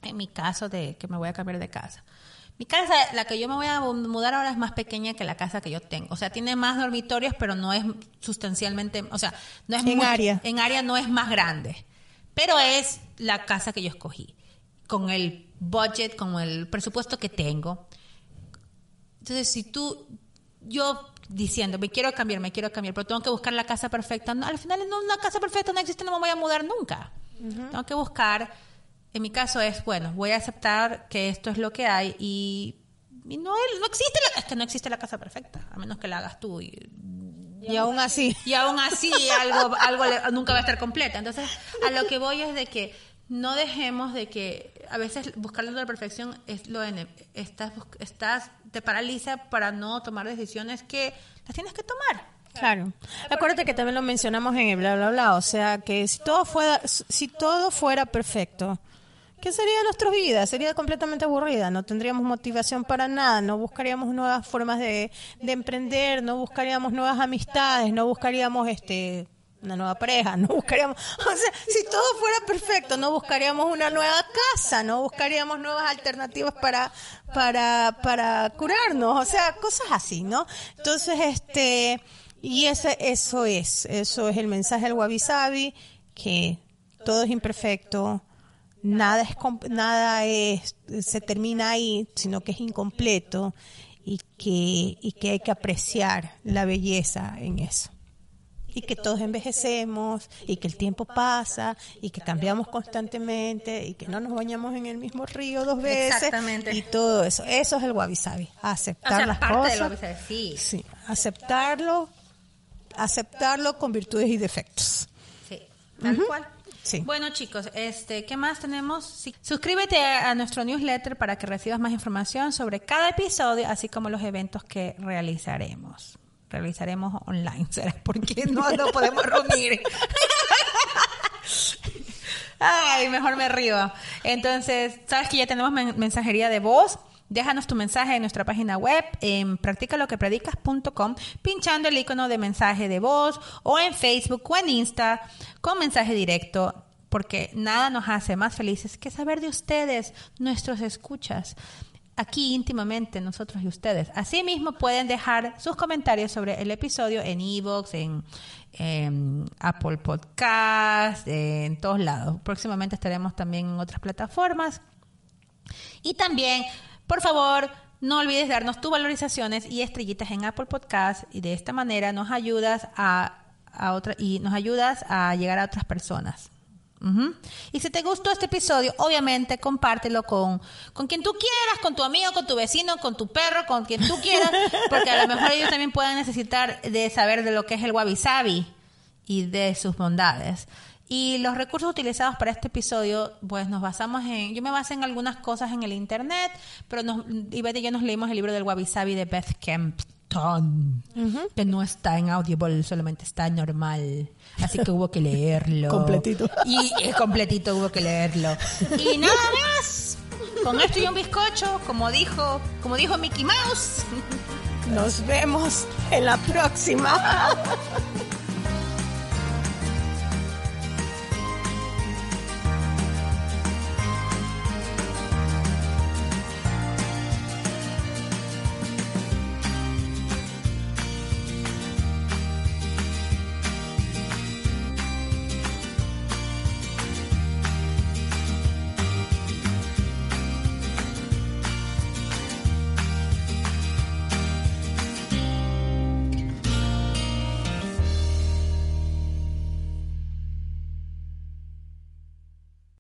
En mi caso de que me voy a cambiar de casa. Mi casa, la que yo me voy a mudar ahora es más pequeña que la casa que yo tengo. O sea, tiene más dormitorios, pero no es sustancialmente, o sea, no es en área. En área no es más grande. Pero es la casa que yo escogí, con el budget, con el presupuesto que tengo. Entonces, si tú, yo diciendo, me quiero cambiar, me quiero cambiar, pero tengo que buscar la casa perfecta, al final no, una casa perfecta no existe, no me voy a mudar nunca. Tengo que buscar, en mi caso es, bueno, voy a aceptar que esto es lo que hay y, no, no existe, la, es que no existe la casa perfecta, a menos que la hagas tú y y aún así. Y aún así algo, algo nunca va a estar completa. Entonces, a lo que voy es de que no dejemos de que a veces buscando la perfección es lo estás, estás te paraliza para no tomar decisiones que las tienes que tomar. Claro. Acuérdate que también lo mencionamos en el bla bla bla, o sea, que si todo fuera si todo fuera perfecto, ¿qué sería nuestra vida? Sería completamente aburrida, no tendríamos motivación para nada, no buscaríamos nuevas formas de, de emprender, no buscaríamos nuevas amistades, no buscaríamos este una nueva pareja, no buscaríamos, o sea, si todo fuera perfecto, no buscaríamos una nueva casa, no buscaríamos nuevas alternativas para, para, para curarnos, o sea, cosas así, ¿no? Entonces, este, y ese, eso es, eso es el mensaje del Wabi Sabi, que todo es imperfecto, nada es, nada es, se termina ahí, sino que es incompleto y que, y que hay que apreciar la belleza en eso y que todos envejecemos y que el tiempo pasa y que cambiamos constantemente y que no nos bañamos en el mismo río dos veces y todo eso. Eso es el wabi sabi, aceptar las cosas. sí. sí, aceptarlo, aceptarlo con virtudes y defectos. Sí, tal cual. Sí. Bueno chicos, este, ¿qué más tenemos? Suscríbete a, nuestro newsletter para que recibas más información sobre cada episodio, así como los eventos que realizaremos realizaremos online, ¿sabes? Porque no nos podemos reunir. Ay, mejor me río. Entonces, sabes que ya tenemos mensajería de voz. Déjanos tu mensaje en nuestra página web en practicaloquepredicas.com pinchando el icono de mensaje de voz o en Facebook o en Insta con mensaje directo porque nada nos hace más felices que saber de ustedes, nuestros escuchas aquí íntimamente nosotros y ustedes. Asimismo, pueden dejar sus comentarios sobre el episodio en Evox, en, Apple Podcast, en todos lados. Próximamente estaremos también en otras plataformas. Y también, por favor, no olvides darnos tus valorizaciones y estrellitas en Apple Podcast y de esta manera nos ayudas a, a otra, y nos ayudas a llegar a otras personas. Y si te gustó este episodio, obviamente compártelo con, con quien tú quieras, con tu amigo, con tu vecino, con tu perro, con quien tú quieras, porque a lo mejor ellos también pueden necesitar de saber de lo que es el wabi sabi y de sus bondades. Y los recursos utilizados para este episodio, pues nos basamos en, yo me basé en algunas cosas en el internet, pero nos, y y yo nos leímos el libro del wabi sabi de Beth Kemp que no está en Audible, solamente está normal. Así que hubo que leerlo. completito. Y es completito hubo que leerlo. Y nada más. Con esto y un bizcocho, como dijo, como dijo Mickey Mouse. Nos vemos en la próxima.